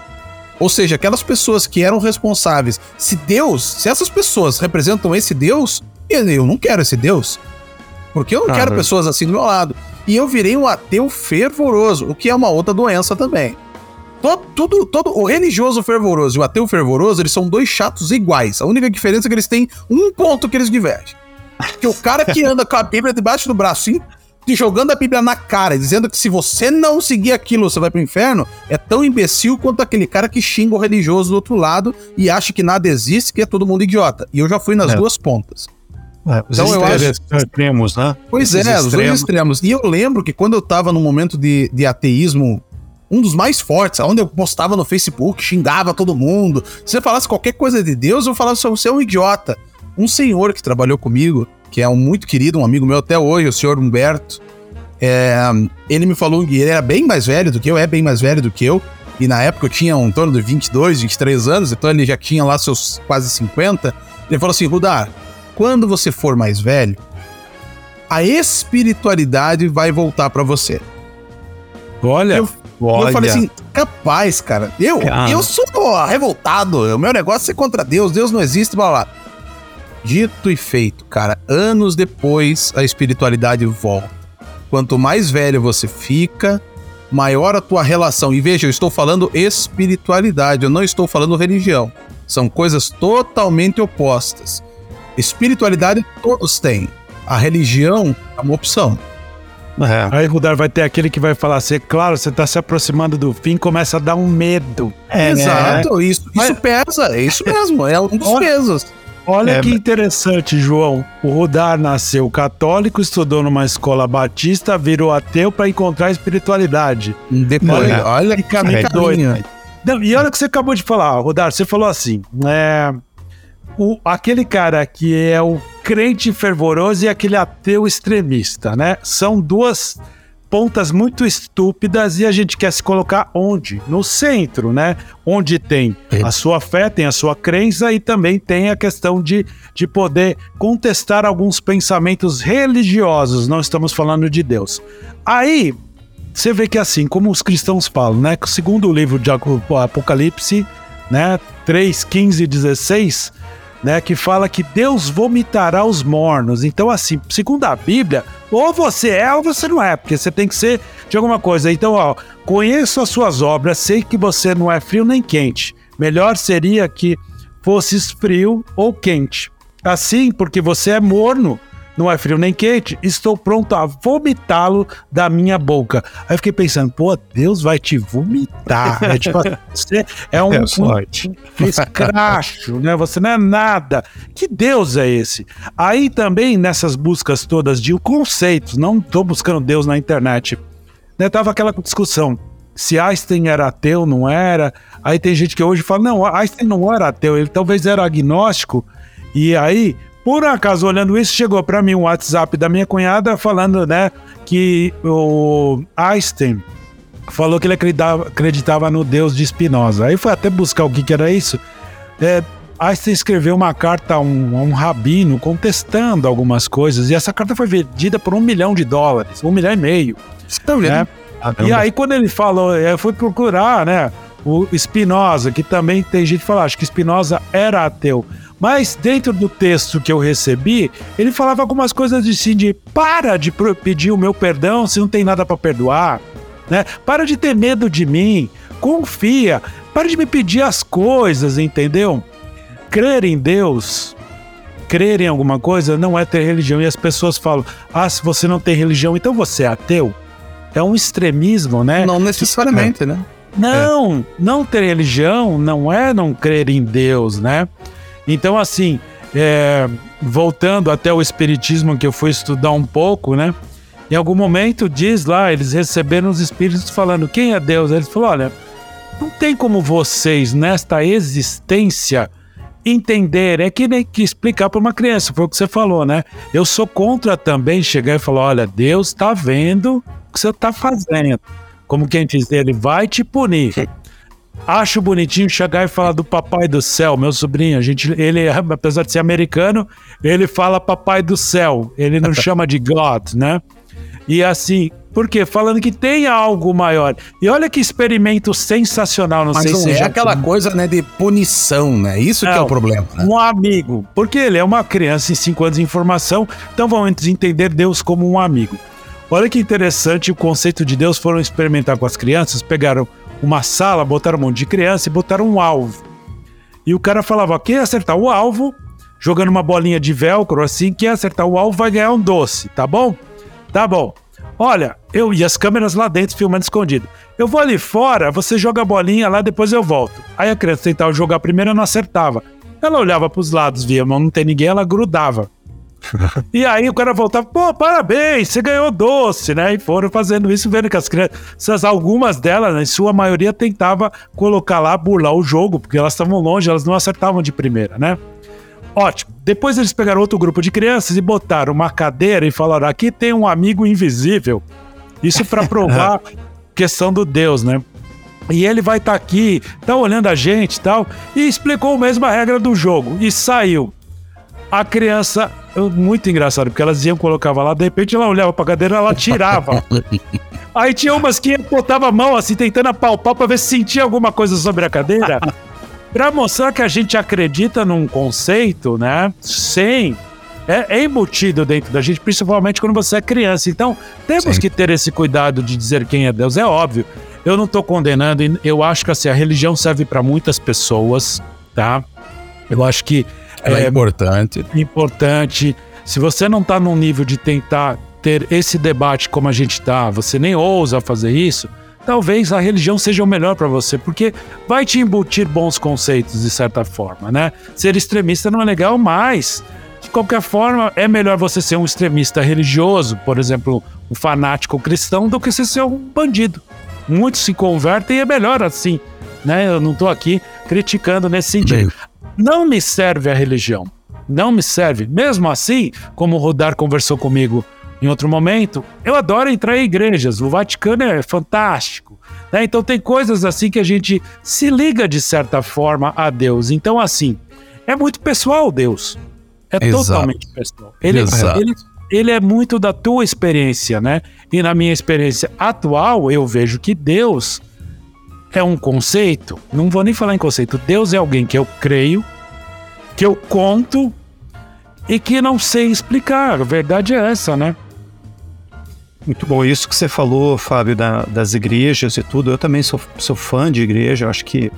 Ou seja, aquelas pessoas que eram responsáveis, se Deus, se essas pessoas representam esse Deus, eu não quero esse Deus. Porque eu não quero pessoas assim do meu lado. E eu virei um ateu fervoroso, o que é uma outra doença também. Todo, tudo, todo, o religioso fervoroso e o ateu fervoroso, eles são dois chatos iguais. A única diferença é que eles têm um ponto que eles divergem. Que o cara que anda com a Bíblia debaixo do braço, te jogando a Bíblia na cara, dizendo que se você não seguir aquilo, você vai pro inferno, é tão imbecil quanto aquele cara que xinga o religioso do outro lado e acha que nada existe, que é todo mundo idiota. E eu já fui nas é. duas pontas. É, os então, eu acho... extremos, né? Pois Esses é, extremos. os dois extremos. E eu lembro que quando eu tava num momento de, de ateísmo um dos mais fortes, onde eu postava no Facebook, xingava todo mundo. Se você falasse qualquer coisa de Deus, eu falava só você é um idiota um senhor que trabalhou comigo, que é um muito querido, um amigo meu até hoje, o senhor Humberto. É, ele me falou que ele era bem mais velho do que eu, é bem mais velho do que eu. E na época eu tinha um torno de 22, 23 anos, então ele já tinha lá seus quase 50. Ele falou assim: Rudar, quando você for mais velho, a espiritualidade vai voltar para você. Olha. Eu, olha. eu falei assim: capaz, cara. Eu, eu sou revoltado. O meu negócio é contra Deus. Deus não existe, blá blá. Dito e feito, cara. Anos depois, a espiritualidade volta. Quanto mais velho você fica, maior a tua relação. E veja, eu estou falando espiritualidade, eu não estou falando religião. São coisas totalmente opostas. Espiritualidade todos têm. A religião é uma opção. É. Aí Rudar vai ter aquele que vai falar assim, claro, você está se aproximando do fim, começa a dar um medo. É, Exato, né? isso, isso Mas... pesa, é isso mesmo, é um dos pesos. Olha é, que interessante, João. O Rudar nasceu católico, estudou numa escola batista, virou ateu para encontrar espiritualidade. Depois, olha, olha que caminho. Doido. Não, e olha o que você acabou de falar, Rudar. Você falou assim: é, o, aquele cara que é o crente fervoroso e aquele ateu extremista, né? São duas pontas muito estúpidas e a gente quer se colocar onde? No centro, né? Onde tem a sua fé, tem a sua crença e também tem a questão de, de poder contestar alguns pensamentos religiosos, não estamos falando de Deus. Aí, você vê que assim, como os cristãos falam, né? Segundo o livro de Apocalipse, né? 3, 15 e 16, né, que fala que Deus vomitará os mornos. Então, assim, segundo a Bíblia, ou você é ou você não é, porque você tem que ser de alguma coisa. Então, ó, conheço as suas obras, sei que você não é frio nem quente. Melhor seria que fosses frio ou quente. Assim, porque você é morno, não é frio nem quente, estou pronto a vomitá-lo da minha boca. Aí eu fiquei pensando, pô, Deus vai te vomitar. É tipo, você é um, é um escracho, né? Você não é nada. Que Deus é esse? Aí também, nessas buscas todas de conceitos, não estou buscando Deus na internet, né? Tava aquela discussão. se Einstein era ateu, não era. Aí tem gente que hoje fala, não, Einstein não era ateu, ele talvez era agnóstico. E aí, por acaso, olhando isso, chegou para mim um WhatsApp da minha cunhada falando, né, que o Einstein falou que ele acreditava, acreditava no Deus de Spinoza. Aí foi até buscar o que, que era isso. É, Einstein escreveu uma carta a um, a um, rabino contestando algumas coisas, e essa carta foi vendida por um milhão de dólares, um milhão e meio. Você tá vendo? Né? E aí, quando ele falou, eu fui procurar, né? O Spinoza, que também tem gente que fala, acho que Spinoza era ateu. Mas dentro do texto que eu recebi, ele falava algumas coisas assim de para de pedir o meu perdão se não tem nada para perdoar, né? Para de ter medo de mim, confia, para de me pedir as coisas, entendeu? Crer em Deus, crer em alguma coisa não é ter religião e as pessoas falam: "Ah, se você não tem religião, então você é ateu". É um extremismo, né? Não necessariamente, né? Não, é. não ter religião não é não crer em Deus, né? Então, assim, é, voltando até o Espiritismo que eu fui estudar um pouco, né? Em algum momento diz lá, eles receberam os espíritos falando: quem é Deus? Eles falaram: olha, não tem como vocês, nesta existência, entender. É que nem que explicar para uma criança, foi o que você falou, né? Eu sou contra também chegar e falar: olha, Deus está vendo o que você está fazendo. Como quem diz, ele vai te punir. Acho bonitinho chegar e falar do Papai do Céu, meu sobrinho. A gente, ele, apesar de ser americano, ele fala Papai do Céu. Ele não chama de God, né? E assim, por quê? Falando que tem algo maior. E olha que experimento sensacional, não Mas sei não se é aquela coisa, né, de punição, né? Isso não, que é o problema. Né? Um amigo, porque ele é uma criança em 5 anos de informação, então vamos entender Deus como um amigo. Olha que interessante o conceito de Deus foram experimentar com as crianças, pegaram uma sala, botaram um monte de criança e botaram um alvo. E o cara falava: quem acertar o alvo, jogando uma bolinha de velcro assim, quem acertar o alvo vai ganhar um doce, tá bom? Tá bom. Olha, eu e as câmeras lá dentro filmando escondido. Eu vou ali fora, você joga a bolinha lá, depois eu volto. Aí a criança tentava jogar primeiro, não acertava. Ela olhava para os lados, via, mas não tem ninguém, ela grudava e aí o cara voltava, pô, parabéns, você ganhou doce, né? E foram fazendo isso, vendo que as crianças, algumas delas, né, em sua maioria, tentava colocar lá, burlar o jogo, porque elas estavam longe, elas não acertavam de primeira, né? Ótimo. Depois eles pegaram outro grupo de crianças e botaram uma cadeira e falaram: aqui tem um amigo invisível. Isso para provar questão do Deus, né? E ele vai estar tá aqui, tá olhando a gente e tal, e explicou a mesma regra do jogo. E saiu. A criança muito engraçado, porque elas iam, colocavam lá, de repente ela olhava pra cadeira ela tirava. Aí tinha umas que botava a mão assim, tentando apalpar pra ver se sentia alguma coisa sobre a cadeira. pra mostrar que a gente acredita num conceito, né? Sem. É, é embutido dentro da gente, principalmente quando você é criança. Então, temos Sim. que ter esse cuidado de dizer quem é Deus. É óbvio. Eu não tô condenando, eu acho que assim, a religião serve para muitas pessoas, tá? Eu acho que ela é, é importante. Importante. Se você não está num nível de tentar ter esse debate como a gente está, você nem ousa fazer isso, talvez a religião seja o melhor para você, porque vai te embutir bons conceitos de certa forma, né? Ser extremista não é legal, mas de qualquer forma é melhor você ser um extremista religioso, por exemplo, um fanático cristão, do que você ser um bandido. Muitos se convertem e é melhor assim, né? Eu não estou aqui criticando nesse sentido. Bem, não me serve a religião. Não me serve. Mesmo assim, como o Rodar conversou comigo em outro momento, eu adoro entrar em igrejas. O Vaticano é fantástico. Né? Então tem coisas assim que a gente se liga de certa forma a Deus. Então, assim, é muito pessoal Deus. É Exato. totalmente pessoal. Ele, ele, ele é muito da tua experiência, né? E na minha experiência atual, eu vejo que Deus é um conceito, não vou nem falar em conceito. Deus é alguém que eu creio, que eu conto e que não sei explicar. A verdade é essa, né? Muito bom. Isso que você falou, Fábio, da, das igrejas e tudo. Eu também sou, sou fã de igreja. Eu acho que,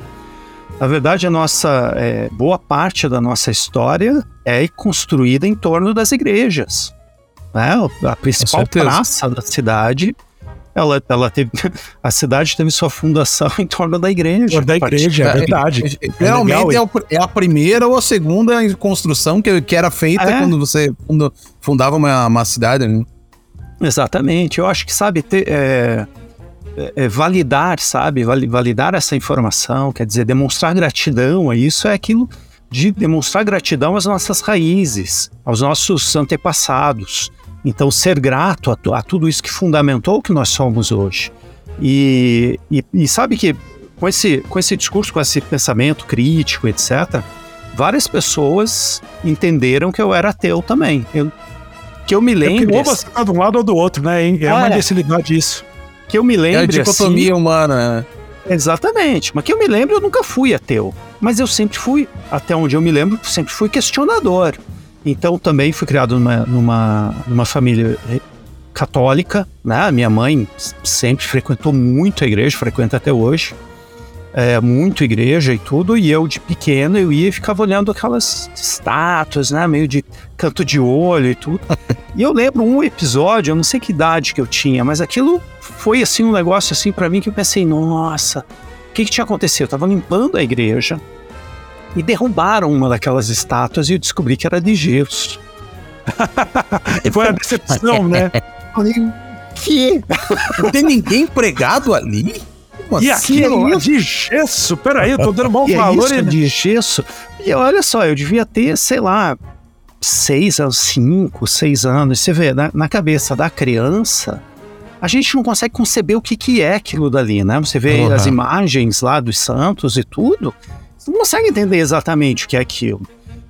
na verdade, a nossa é, boa parte da nossa história é construída em torno das igrejas. Né? A principal praça da cidade ela, ela teve. A cidade teve sua fundação em torno da igreja. Da igreja, é verdade. É, realmente é, é, a primeira ou a segunda construção que, que era feita é. quando você fundava uma, uma cidade, né? Exatamente. Eu acho que, sabe, ter, é, é, é, validar, sabe? Validar essa informação, quer dizer, demonstrar gratidão. Isso é aquilo de demonstrar gratidão às nossas raízes, aos nossos antepassados. Então, ser grato a, a tudo isso que fundamentou o que nós somos hoje. E, e, e, sabe que com esse, com esse discurso, com esse pensamento crítico, etc., várias pessoas entenderam que eu era ateu também. Eu, que eu me lembro. É ou você tá de um lado ou do outro, né? É uma imbecilidade disso. Que eu me lembro. É a dicotomia assim, humana, né? Exatamente. Mas que eu me lembro, eu nunca fui ateu. Mas eu sempre fui, até onde eu me lembro, sempre fui questionador. Então também fui criado numa, numa, numa família católica, né? Minha mãe sempre frequentou muito a igreja, frequenta até hoje. É, muito igreja e tudo, e eu de pequeno eu ia e ficava olhando aquelas estátuas, né, meio de canto de olho e tudo. e eu lembro um episódio, eu não sei que idade que eu tinha, mas aquilo foi assim um negócio assim para mim que eu pensei, nossa, o que, que tinha acontecido? Eu tava limpando a igreja e derrubaram uma daquelas estátuas e eu descobri que era de gesso. foi a decepção, né? falei, que? Não tem ninguém pregado ali? Como e assim? aquilo é de gesso? Peraí, eu tô dando bom valor. É de gesso? E olha só, eu devia ter, sei lá, seis anos, cinco, seis anos. Você vê, na, na cabeça da criança, a gente não consegue conceber o que, que é aquilo dali, né? Você vê uhum. as imagens lá dos santos e tudo, não consegue entender exatamente o que é aquilo.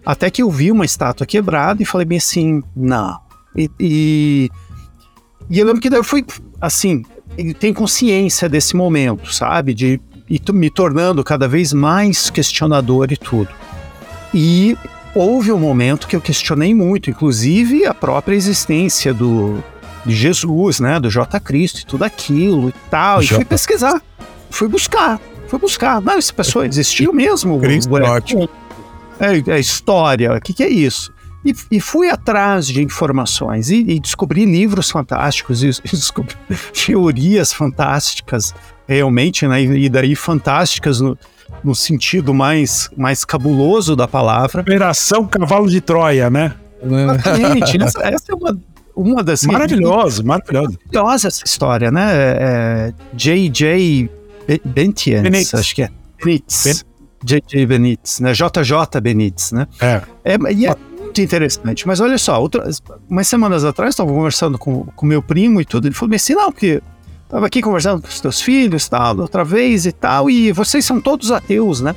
Até que eu vi uma estátua quebrada e falei bem assim, não. E, e, e eu lembro que daí eu fui, assim, tem consciência desse momento, sabe? De e me tornando cada vez mais questionador e tudo. E houve um momento que eu questionei muito, inclusive a própria existência do, de Jesus, né, do J Cristo e tudo aquilo e tal. J. E fui pesquisar, fui buscar, fui buscar. Não, essa pessoa existiu mesmo. Cristo, é, é história, o que, que é isso? E, e, fui atrás de informações e, e descobri livros fantásticos e, descobri teorias fantásticas, realmente, né? E daí fantásticas no, no sentido mais, mais cabuloso da palavra. Operação Cavalo de Troia, né? Exatamente. essa, essa, é uma, uma das. Maravilhoso, maravilhoso. Maravilhosa essa história, né? J.J. Benitez, Benitez, acho que é. Benitez. J.J. Benitez, né? J.J. Benitez, né? É. é e é muito interessante. Mas olha só, outras, umas semanas atrás, estava conversando com, com meu primo e tudo. Ele falou assim: não, porque estava aqui conversando com os teus filhos, tal, outra vez e tal, e vocês são todos ateus, né?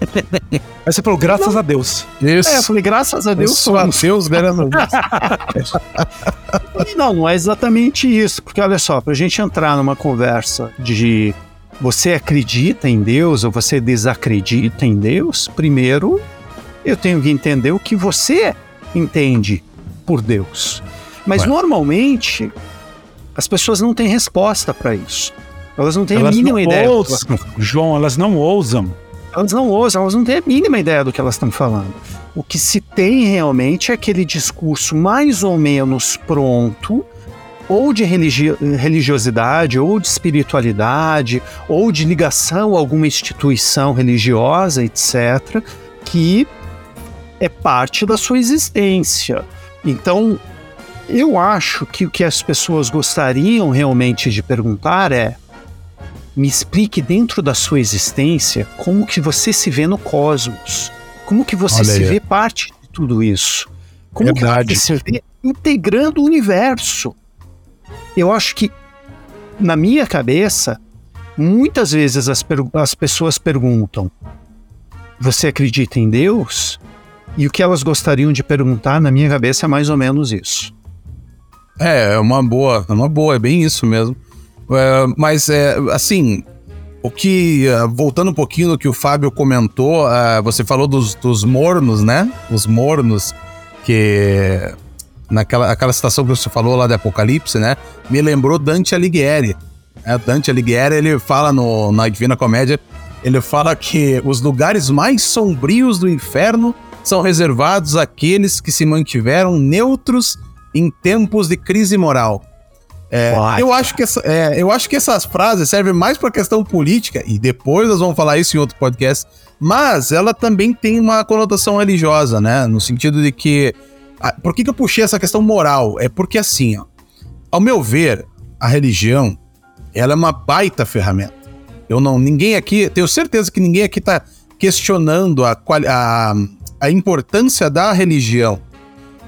Aí você falou, graças não. a Deus. Isso. É, eu falei, graças a Deus. Eu sou ateus, graças a Deus. não, não é exatamente isso. Porque olha só, pra gente entrar numa conversa de você acredita em Deus ou você desacredita em Deus, primeiro eu tenho que entender o que você entende por Deus. Mas Ué. normalmente as pessoas não têm resposta para isso. Elas não têm elas a mínima ideia. Ousam, João, elas não ousam. Elas não ousam, elas não têm a mínima ideia do que elas estão falando. O que se tem realmente é aquele discurso mais ou menos pronto, ou de religi religiosidade, ou de espiritualidade, ou de ligação a alguma instituição religiosa, etc., que é parte da sua existência. Então, eu acho que o que as pessoas gostariam realmente de perguntar é: me explique dentro da sua existência como que você se vê no cosmos, como que você se vê parte de tudo isso, como Verdade. que você se vê integrando o universo. Eu acho que na minha cabeça muitas vezes as, as pessoas perguntam: você acredita em Deus? E o que elas gostariam de perguntar, na minha cabeça, é mais ou menos isso. É, é uma boa, é uma boa, é bem isso mesmo. É, mas, é, assim, o que, é, voltando um pouquinho no que o Fábio comentou, uh, você falou dos, dos mornos, né? Os mornos, que naquela aquela citação que você falou lá de Apocalipse, né? Me lembrou Dante Alighieri. É, Dante Alighieri, ele fala no, na Divina Comédia, ele fala que os lugares mais sombrios do inferno são reservados àqueles que se mantiveram neutros em tempos de crise moral. É, eu, acho que essa, é, eu acho que essas frases servem mais para questão política, e depois nós vamos falar isso em outro podcast, mas ela também tem uma conotação religiosa, né? No sentido de que. Por que, que eu puxei essa questão moral? É porque, assim, ó, ao meu ver, a religião ela é uma baita ferramenta. Eu não, ninguém aqui, tenho certeza que ninguém aqui está questionando a, a, a importância da religião,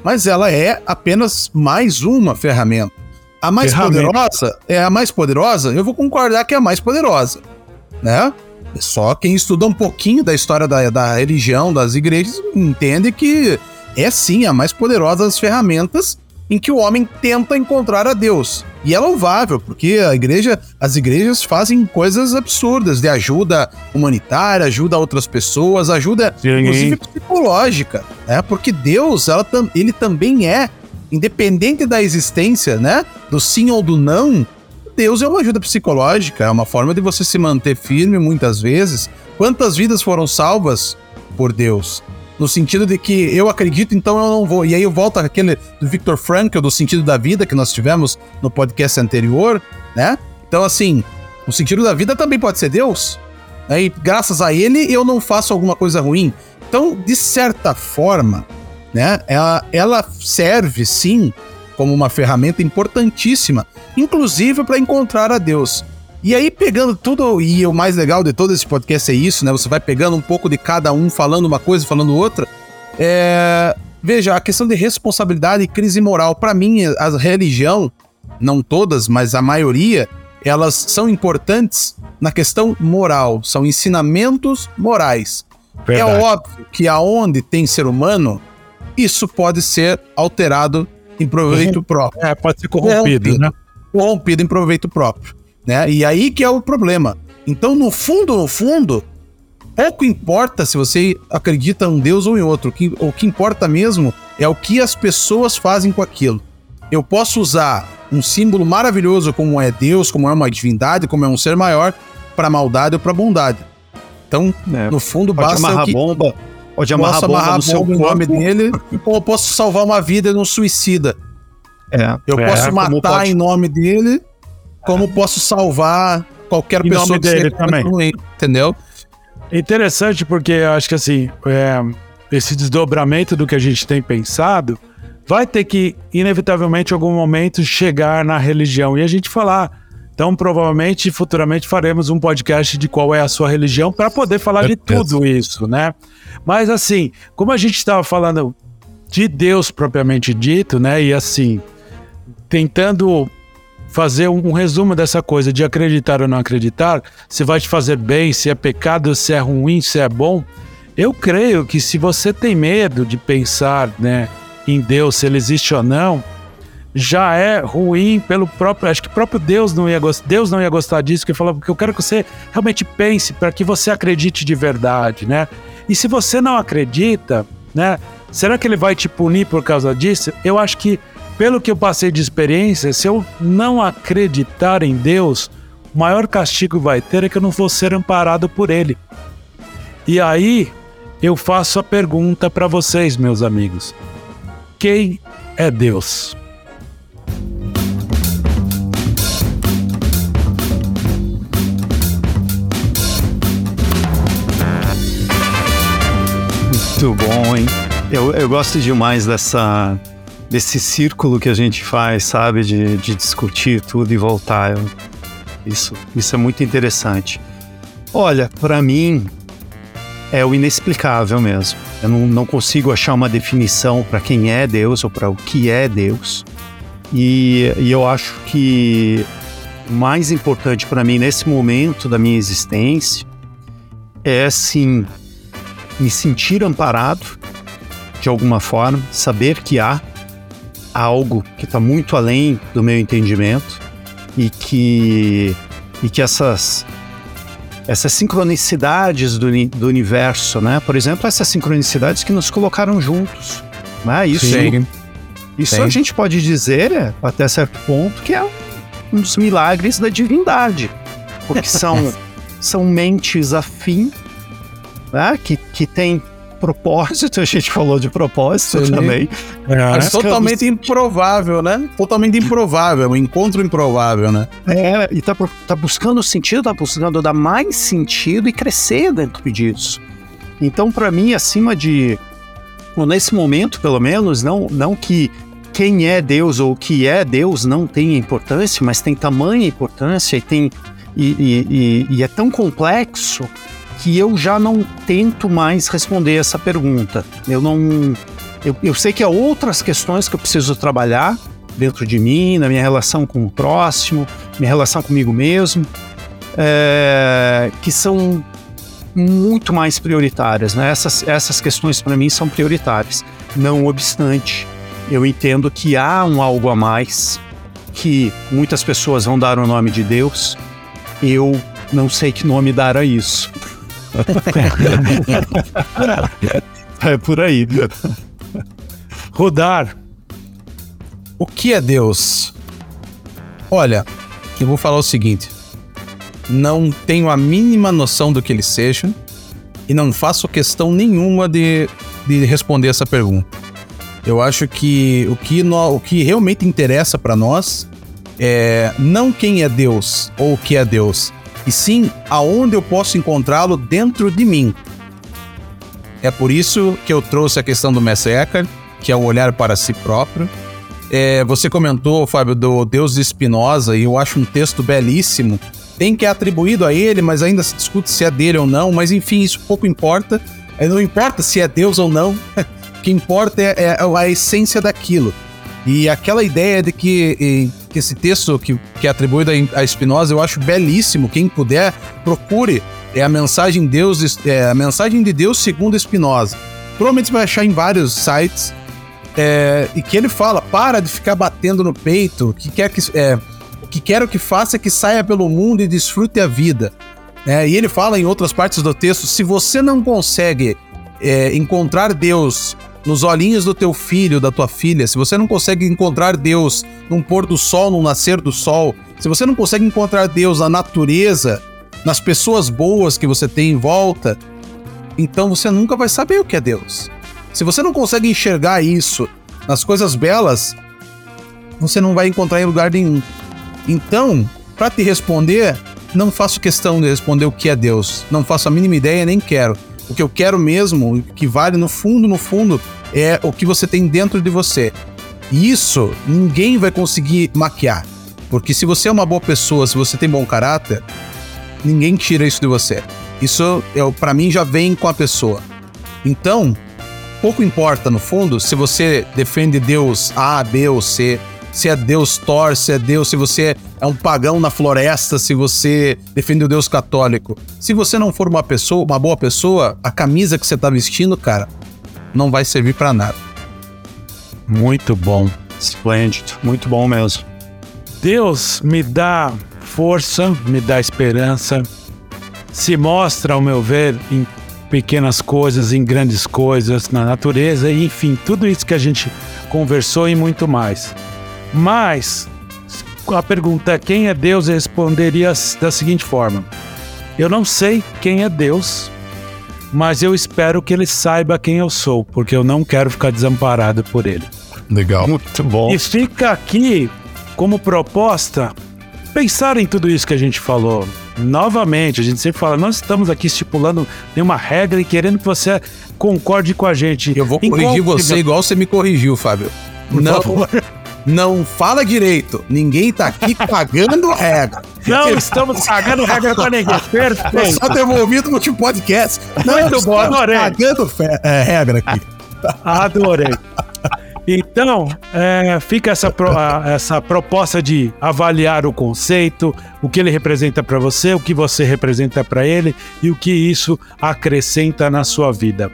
mas ela é apenas mais uma ferramenta. A mais ferramenta. poderosa é a mais poderosa, eu vou concordar que é a mais poderosa, né? Só quem estuda um pouquinho da história da, da religião, das igrejas, entende que é sim a mais poderosa das ferramentas em que o homem tenta encontrar a Deus. E é louvável, porque a igreja, as igrejas fazem coisas absurdas de ajuda humanitária, ajuda a outras pessoas, ajuda Sim. inclusive psicológica, né? Porque Deus, ela, ele também é independente da existência, né? Do sim ou do não, Deus é uma ajuda psicológica, é uma forma de você se manter firme muitas vezes. Quantas vidas foram salvas por Deus? No sentido de que eu acredito, então eu não vou. E aí eu volto àquele do Victor Frankl, do sentido da vida, que nós tivemos no podcast anterior, né? Então, assim, o sentido da vida também pode ser Deus. Né? E graças a ele eu não faço alguma coisa ruim. Então, de certa forma, né, ela, ela serve sim como uma ferramenta importantíssima, inclusive para encontrar a Deus. E aí, pegando tudo, e o mais legal de todo esse podcast é isso, né? Você vai pegando um pouco de cada um, falando uma coisa, falando outra. É... Veja, a questão de responsabilidade e crise moral, para mim, a religião, não todas, mas a maioria, elas são importantes na questão moral, são ensinamentos morais. É Verdade. É óbvio que aonde tem ser humano, isso pode ser alterado em proveito próprio. É, pode ser corrompido, corrompido, né? Corrompido em proveito próprio, né? E aí que é o problema. Então, no fundo, no fundo, pouco importa se você acredita em um Deus ou em outro. O que, o que importa mesmo é o que as pessoas fazem com aquilo. Eu posso usar um símbolo maravilhoso como é Deus, como é uma divindade, como é um ser maior, para maldade ou para bondade. Então, é, no fundo, basta amarrar que... bomba Pode amarrar posso amarrar no seu nome dele, ou eu posso salvar uma vida num suicida. É, eu é, posso matar pode... em nome dele, como posso salvar qualquer em pessoa que dele também. Ruim, entendeu? Interessante porque eu acho que assim, é, esse desdobramento do que a gente tem pensado vai ter que, inevitavelmente, em algum momento, chegar na religião e a gente falar então, provavelmente, futuramente faremos um podcast de qual é a sua religião para poder falar de tudo isso, né? Mas assim, como a gente estava falando de Deus propriamente dito, né? E assim, tentando fazer um resumo dessa coisa de acreditar ou não acreditar, se vai te fazer bem, se é pecado, se é ruim, se é bom. Eu creio que se você tem medo de pensar, né, em Deus, se ele existe ou não, já é ruim pelo próprio. Acho que o próprio Deus não ia gostar. Deus não ia gostar disso, que falou, porque eu quero que você realmente pense para que você acredite de verdade, né? E se você não acredita, né? Será que ele vai te punir por causa disso? Eu acho que, pelo que eu passei de experiência, se eu não acreditar em Deus, o maior castigo vai ter é que eu não vou ser amparado por ele. E aí, eu faço a pergunta para vocês, meus amigos: quem é Deus? Muito bom, hein? Eu, eu gosto demais dessa, desse círculo que a gente faz, sabe? De, de discutir tudo e voltar. Eu, isso, isso é muito interessante. Olha, para mim é o inexplicável mesmo. Eu não, não consigo achar uma definição para quem é Deus ou para o que é Deus. E, e eu acho que o mais importante para mim nesse momento da minha existência é, sim, me sentir amparado de alguma forma, saber que há algo que está muito além do meu entendimento e que, e que essas, essas sincronicidades do, do universo, né? Por exemplo, essas sincronicidades que nos colocaram juntos. Né? Isso, Sim. isso Sim. a gente pode dizer, é, até certo ponto, que é um dos milagres da divindade. Porque são, são mentes afins né? que, que tem propósito, a gente falou de propósito Sim. também. É, é totalmente improvável, né? Totalmente improvável, um encontro improvável, né? É, e tá, tá buscando sentido, tá buscando dar mais sentido e crescer dentro disso. Então, para mim, acima de. Nesse momento, pelo menos, não, não que quem é Deus ou o que é Deus não tem importância, mas tem tamanha importância e tem e, e, e, e é tão complexo que eu já não tento mais responder essa pergunta. Eu não. Eu, eu sei que há outras questões que eu preciso trabalhar dentro de mim, na minha relação com o próximo, minha relação comigo mesmo, é, que são muito mais prioritárias. Né? Essas, essas questões para mim são prioritárias. Não obstante, eu entendo que há um algo a mais que muitas pessoas vão dar o nome de Deus. Eu não sei que nome dar a isso. É por aí. Rodar. O que é Deus? Olha, eu vou falar o seguinte: não tenho a mínima noção do que ele seja e não faço questão nenhuma de, de responder essa pergunta. Eu acho que o que, no, o que realmente interessa para nós é não quem é Deus ou o que é Deus, e sim aonde eu posso encontrá-lo dentro de mim. É por isso que eu trouxe a questão do Eckhart, que é o olhar para si próprio. É, você comentou, Fábio, do Deus de Spinoza, e eu acho um texto belíssimo. Tem que é atribuído a ele, mas ainda se discute se é dele ou não, mas enfim, isso pouco importa. É, não importa se é Deus ou não, o que importa é, é a essência daquilo. E aquela ideia de que, que esse texto que, que é atribuído a Spinoza, eu acho belíssimo. Quem puder, procure é a mensagem Deus, é a mensagem de Deus segundo Spinoza. Provavelmente você vai achar em vários sites. É, e que ele fala: para de ficar batendo no peito. O que quer que, é, que quero que faça é que saia pelo mundo e desfrute a vida. É, e ele fala em outras partes do texto: se você não consegue é, encontrar Deus nos olhinhos do teu filho, da tua filha, se você não consegue encontrar Deus num pôr do sol, num nascer do sol, se você não consegue encontrar Deus na natureza, nas pessoas boas que você tem em volta, então você nunca vai saber o que é Deus. Se você não consegue enxergar isso nas coisas belas, você não vai encontrar em lugar nenhum. Então, para te responder, não faço questão de responder o que é Deus. Não faço a mínima ideia, nem quero. O que eu quero mesmo, o que vale no fundo, no fundo, é o que você tem dentro de você. E isso ninguém vai conseguir maquiar. Porque se você é uma boa pessoa, se você tem bom caráter, ninguém tira isso de você. Isso, para mim, já vem com a pessoa. Então, pouco importa, no fundo, se você defende Deus A, B ou C, se é Deus Thor, se é Deus, se você é um pagão na floresta, se você defende o Deus católico. Se você não for uma pessoa, uma boa pessoa, a camisa que você tá vestindo, cara, não vai servir para nada. Muito bom. Esplêndido, muito bom mesmo. Deus me dá força, me dá esperança, se mostra, ao meu ver, em pequenas coisas, em grandes coisas, na natureza, enfim, tudo isso que a gente conversou e muito mais. Mas a pergunta é quem é Deus, eu responderia da seguinte forma: Eu não sei quem é Deus, mas eu espero que ele saiba quem eu sou, porque eu não quero ficar desamparado por ele. Legal. Muito bom. E fica aqui como proposta pensar em tudo isso que a gente falou. Novamente, a gente sempre fala, nós estamos aqui estipulando nenhuma regra e querendo que você concorde com a gente. Eu vou corrigir você igual você me corrigiu, Fábio. Por não, favor. Não fala direito. Ninguém tá aqui cagando regra. Não estamos cagando regra com ninguém. Perfeito. Só devolvido no último podcast. Não Muito bom, adorei. cagando é, regra aqui. Adorei. Então, é, fica essa, pro, essa proposta de avaliar o conceito, o que ele representa para você, o que você representa para ele e o que isso acrescenta na sua vida.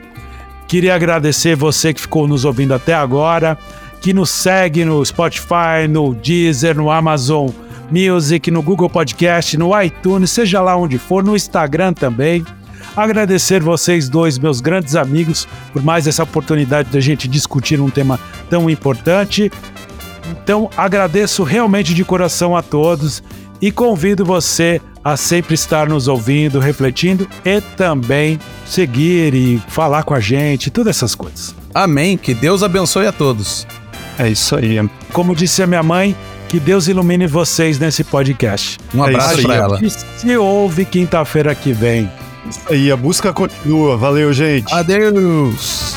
Queria agradecer você que ficou nos ouvindo até agora, que nos segue no Spotify, no Deezer, no Amazon Music, no Google Podcast, no iTunes, seja lá onde for, no Instagram também. Agradecer vocês dois, meus grandes amigos, por mais essa oportunidade da gente discutir um tema tão importante. Então, agradeço realmente de coração a todos e convido você a sempre estar nos ouvindo, refletindo e também seguir e falar com a gente, todas essas coisas. Amém. Que Deus abençoe a todos. É isso aí. Como disse a minha mãe, que Deus ilumine vocês nesse podcast. Um abraço é para ela. Se ouve quinta-feira que vem. Isso aí, a busca continua. Valeu, gente. Adeus.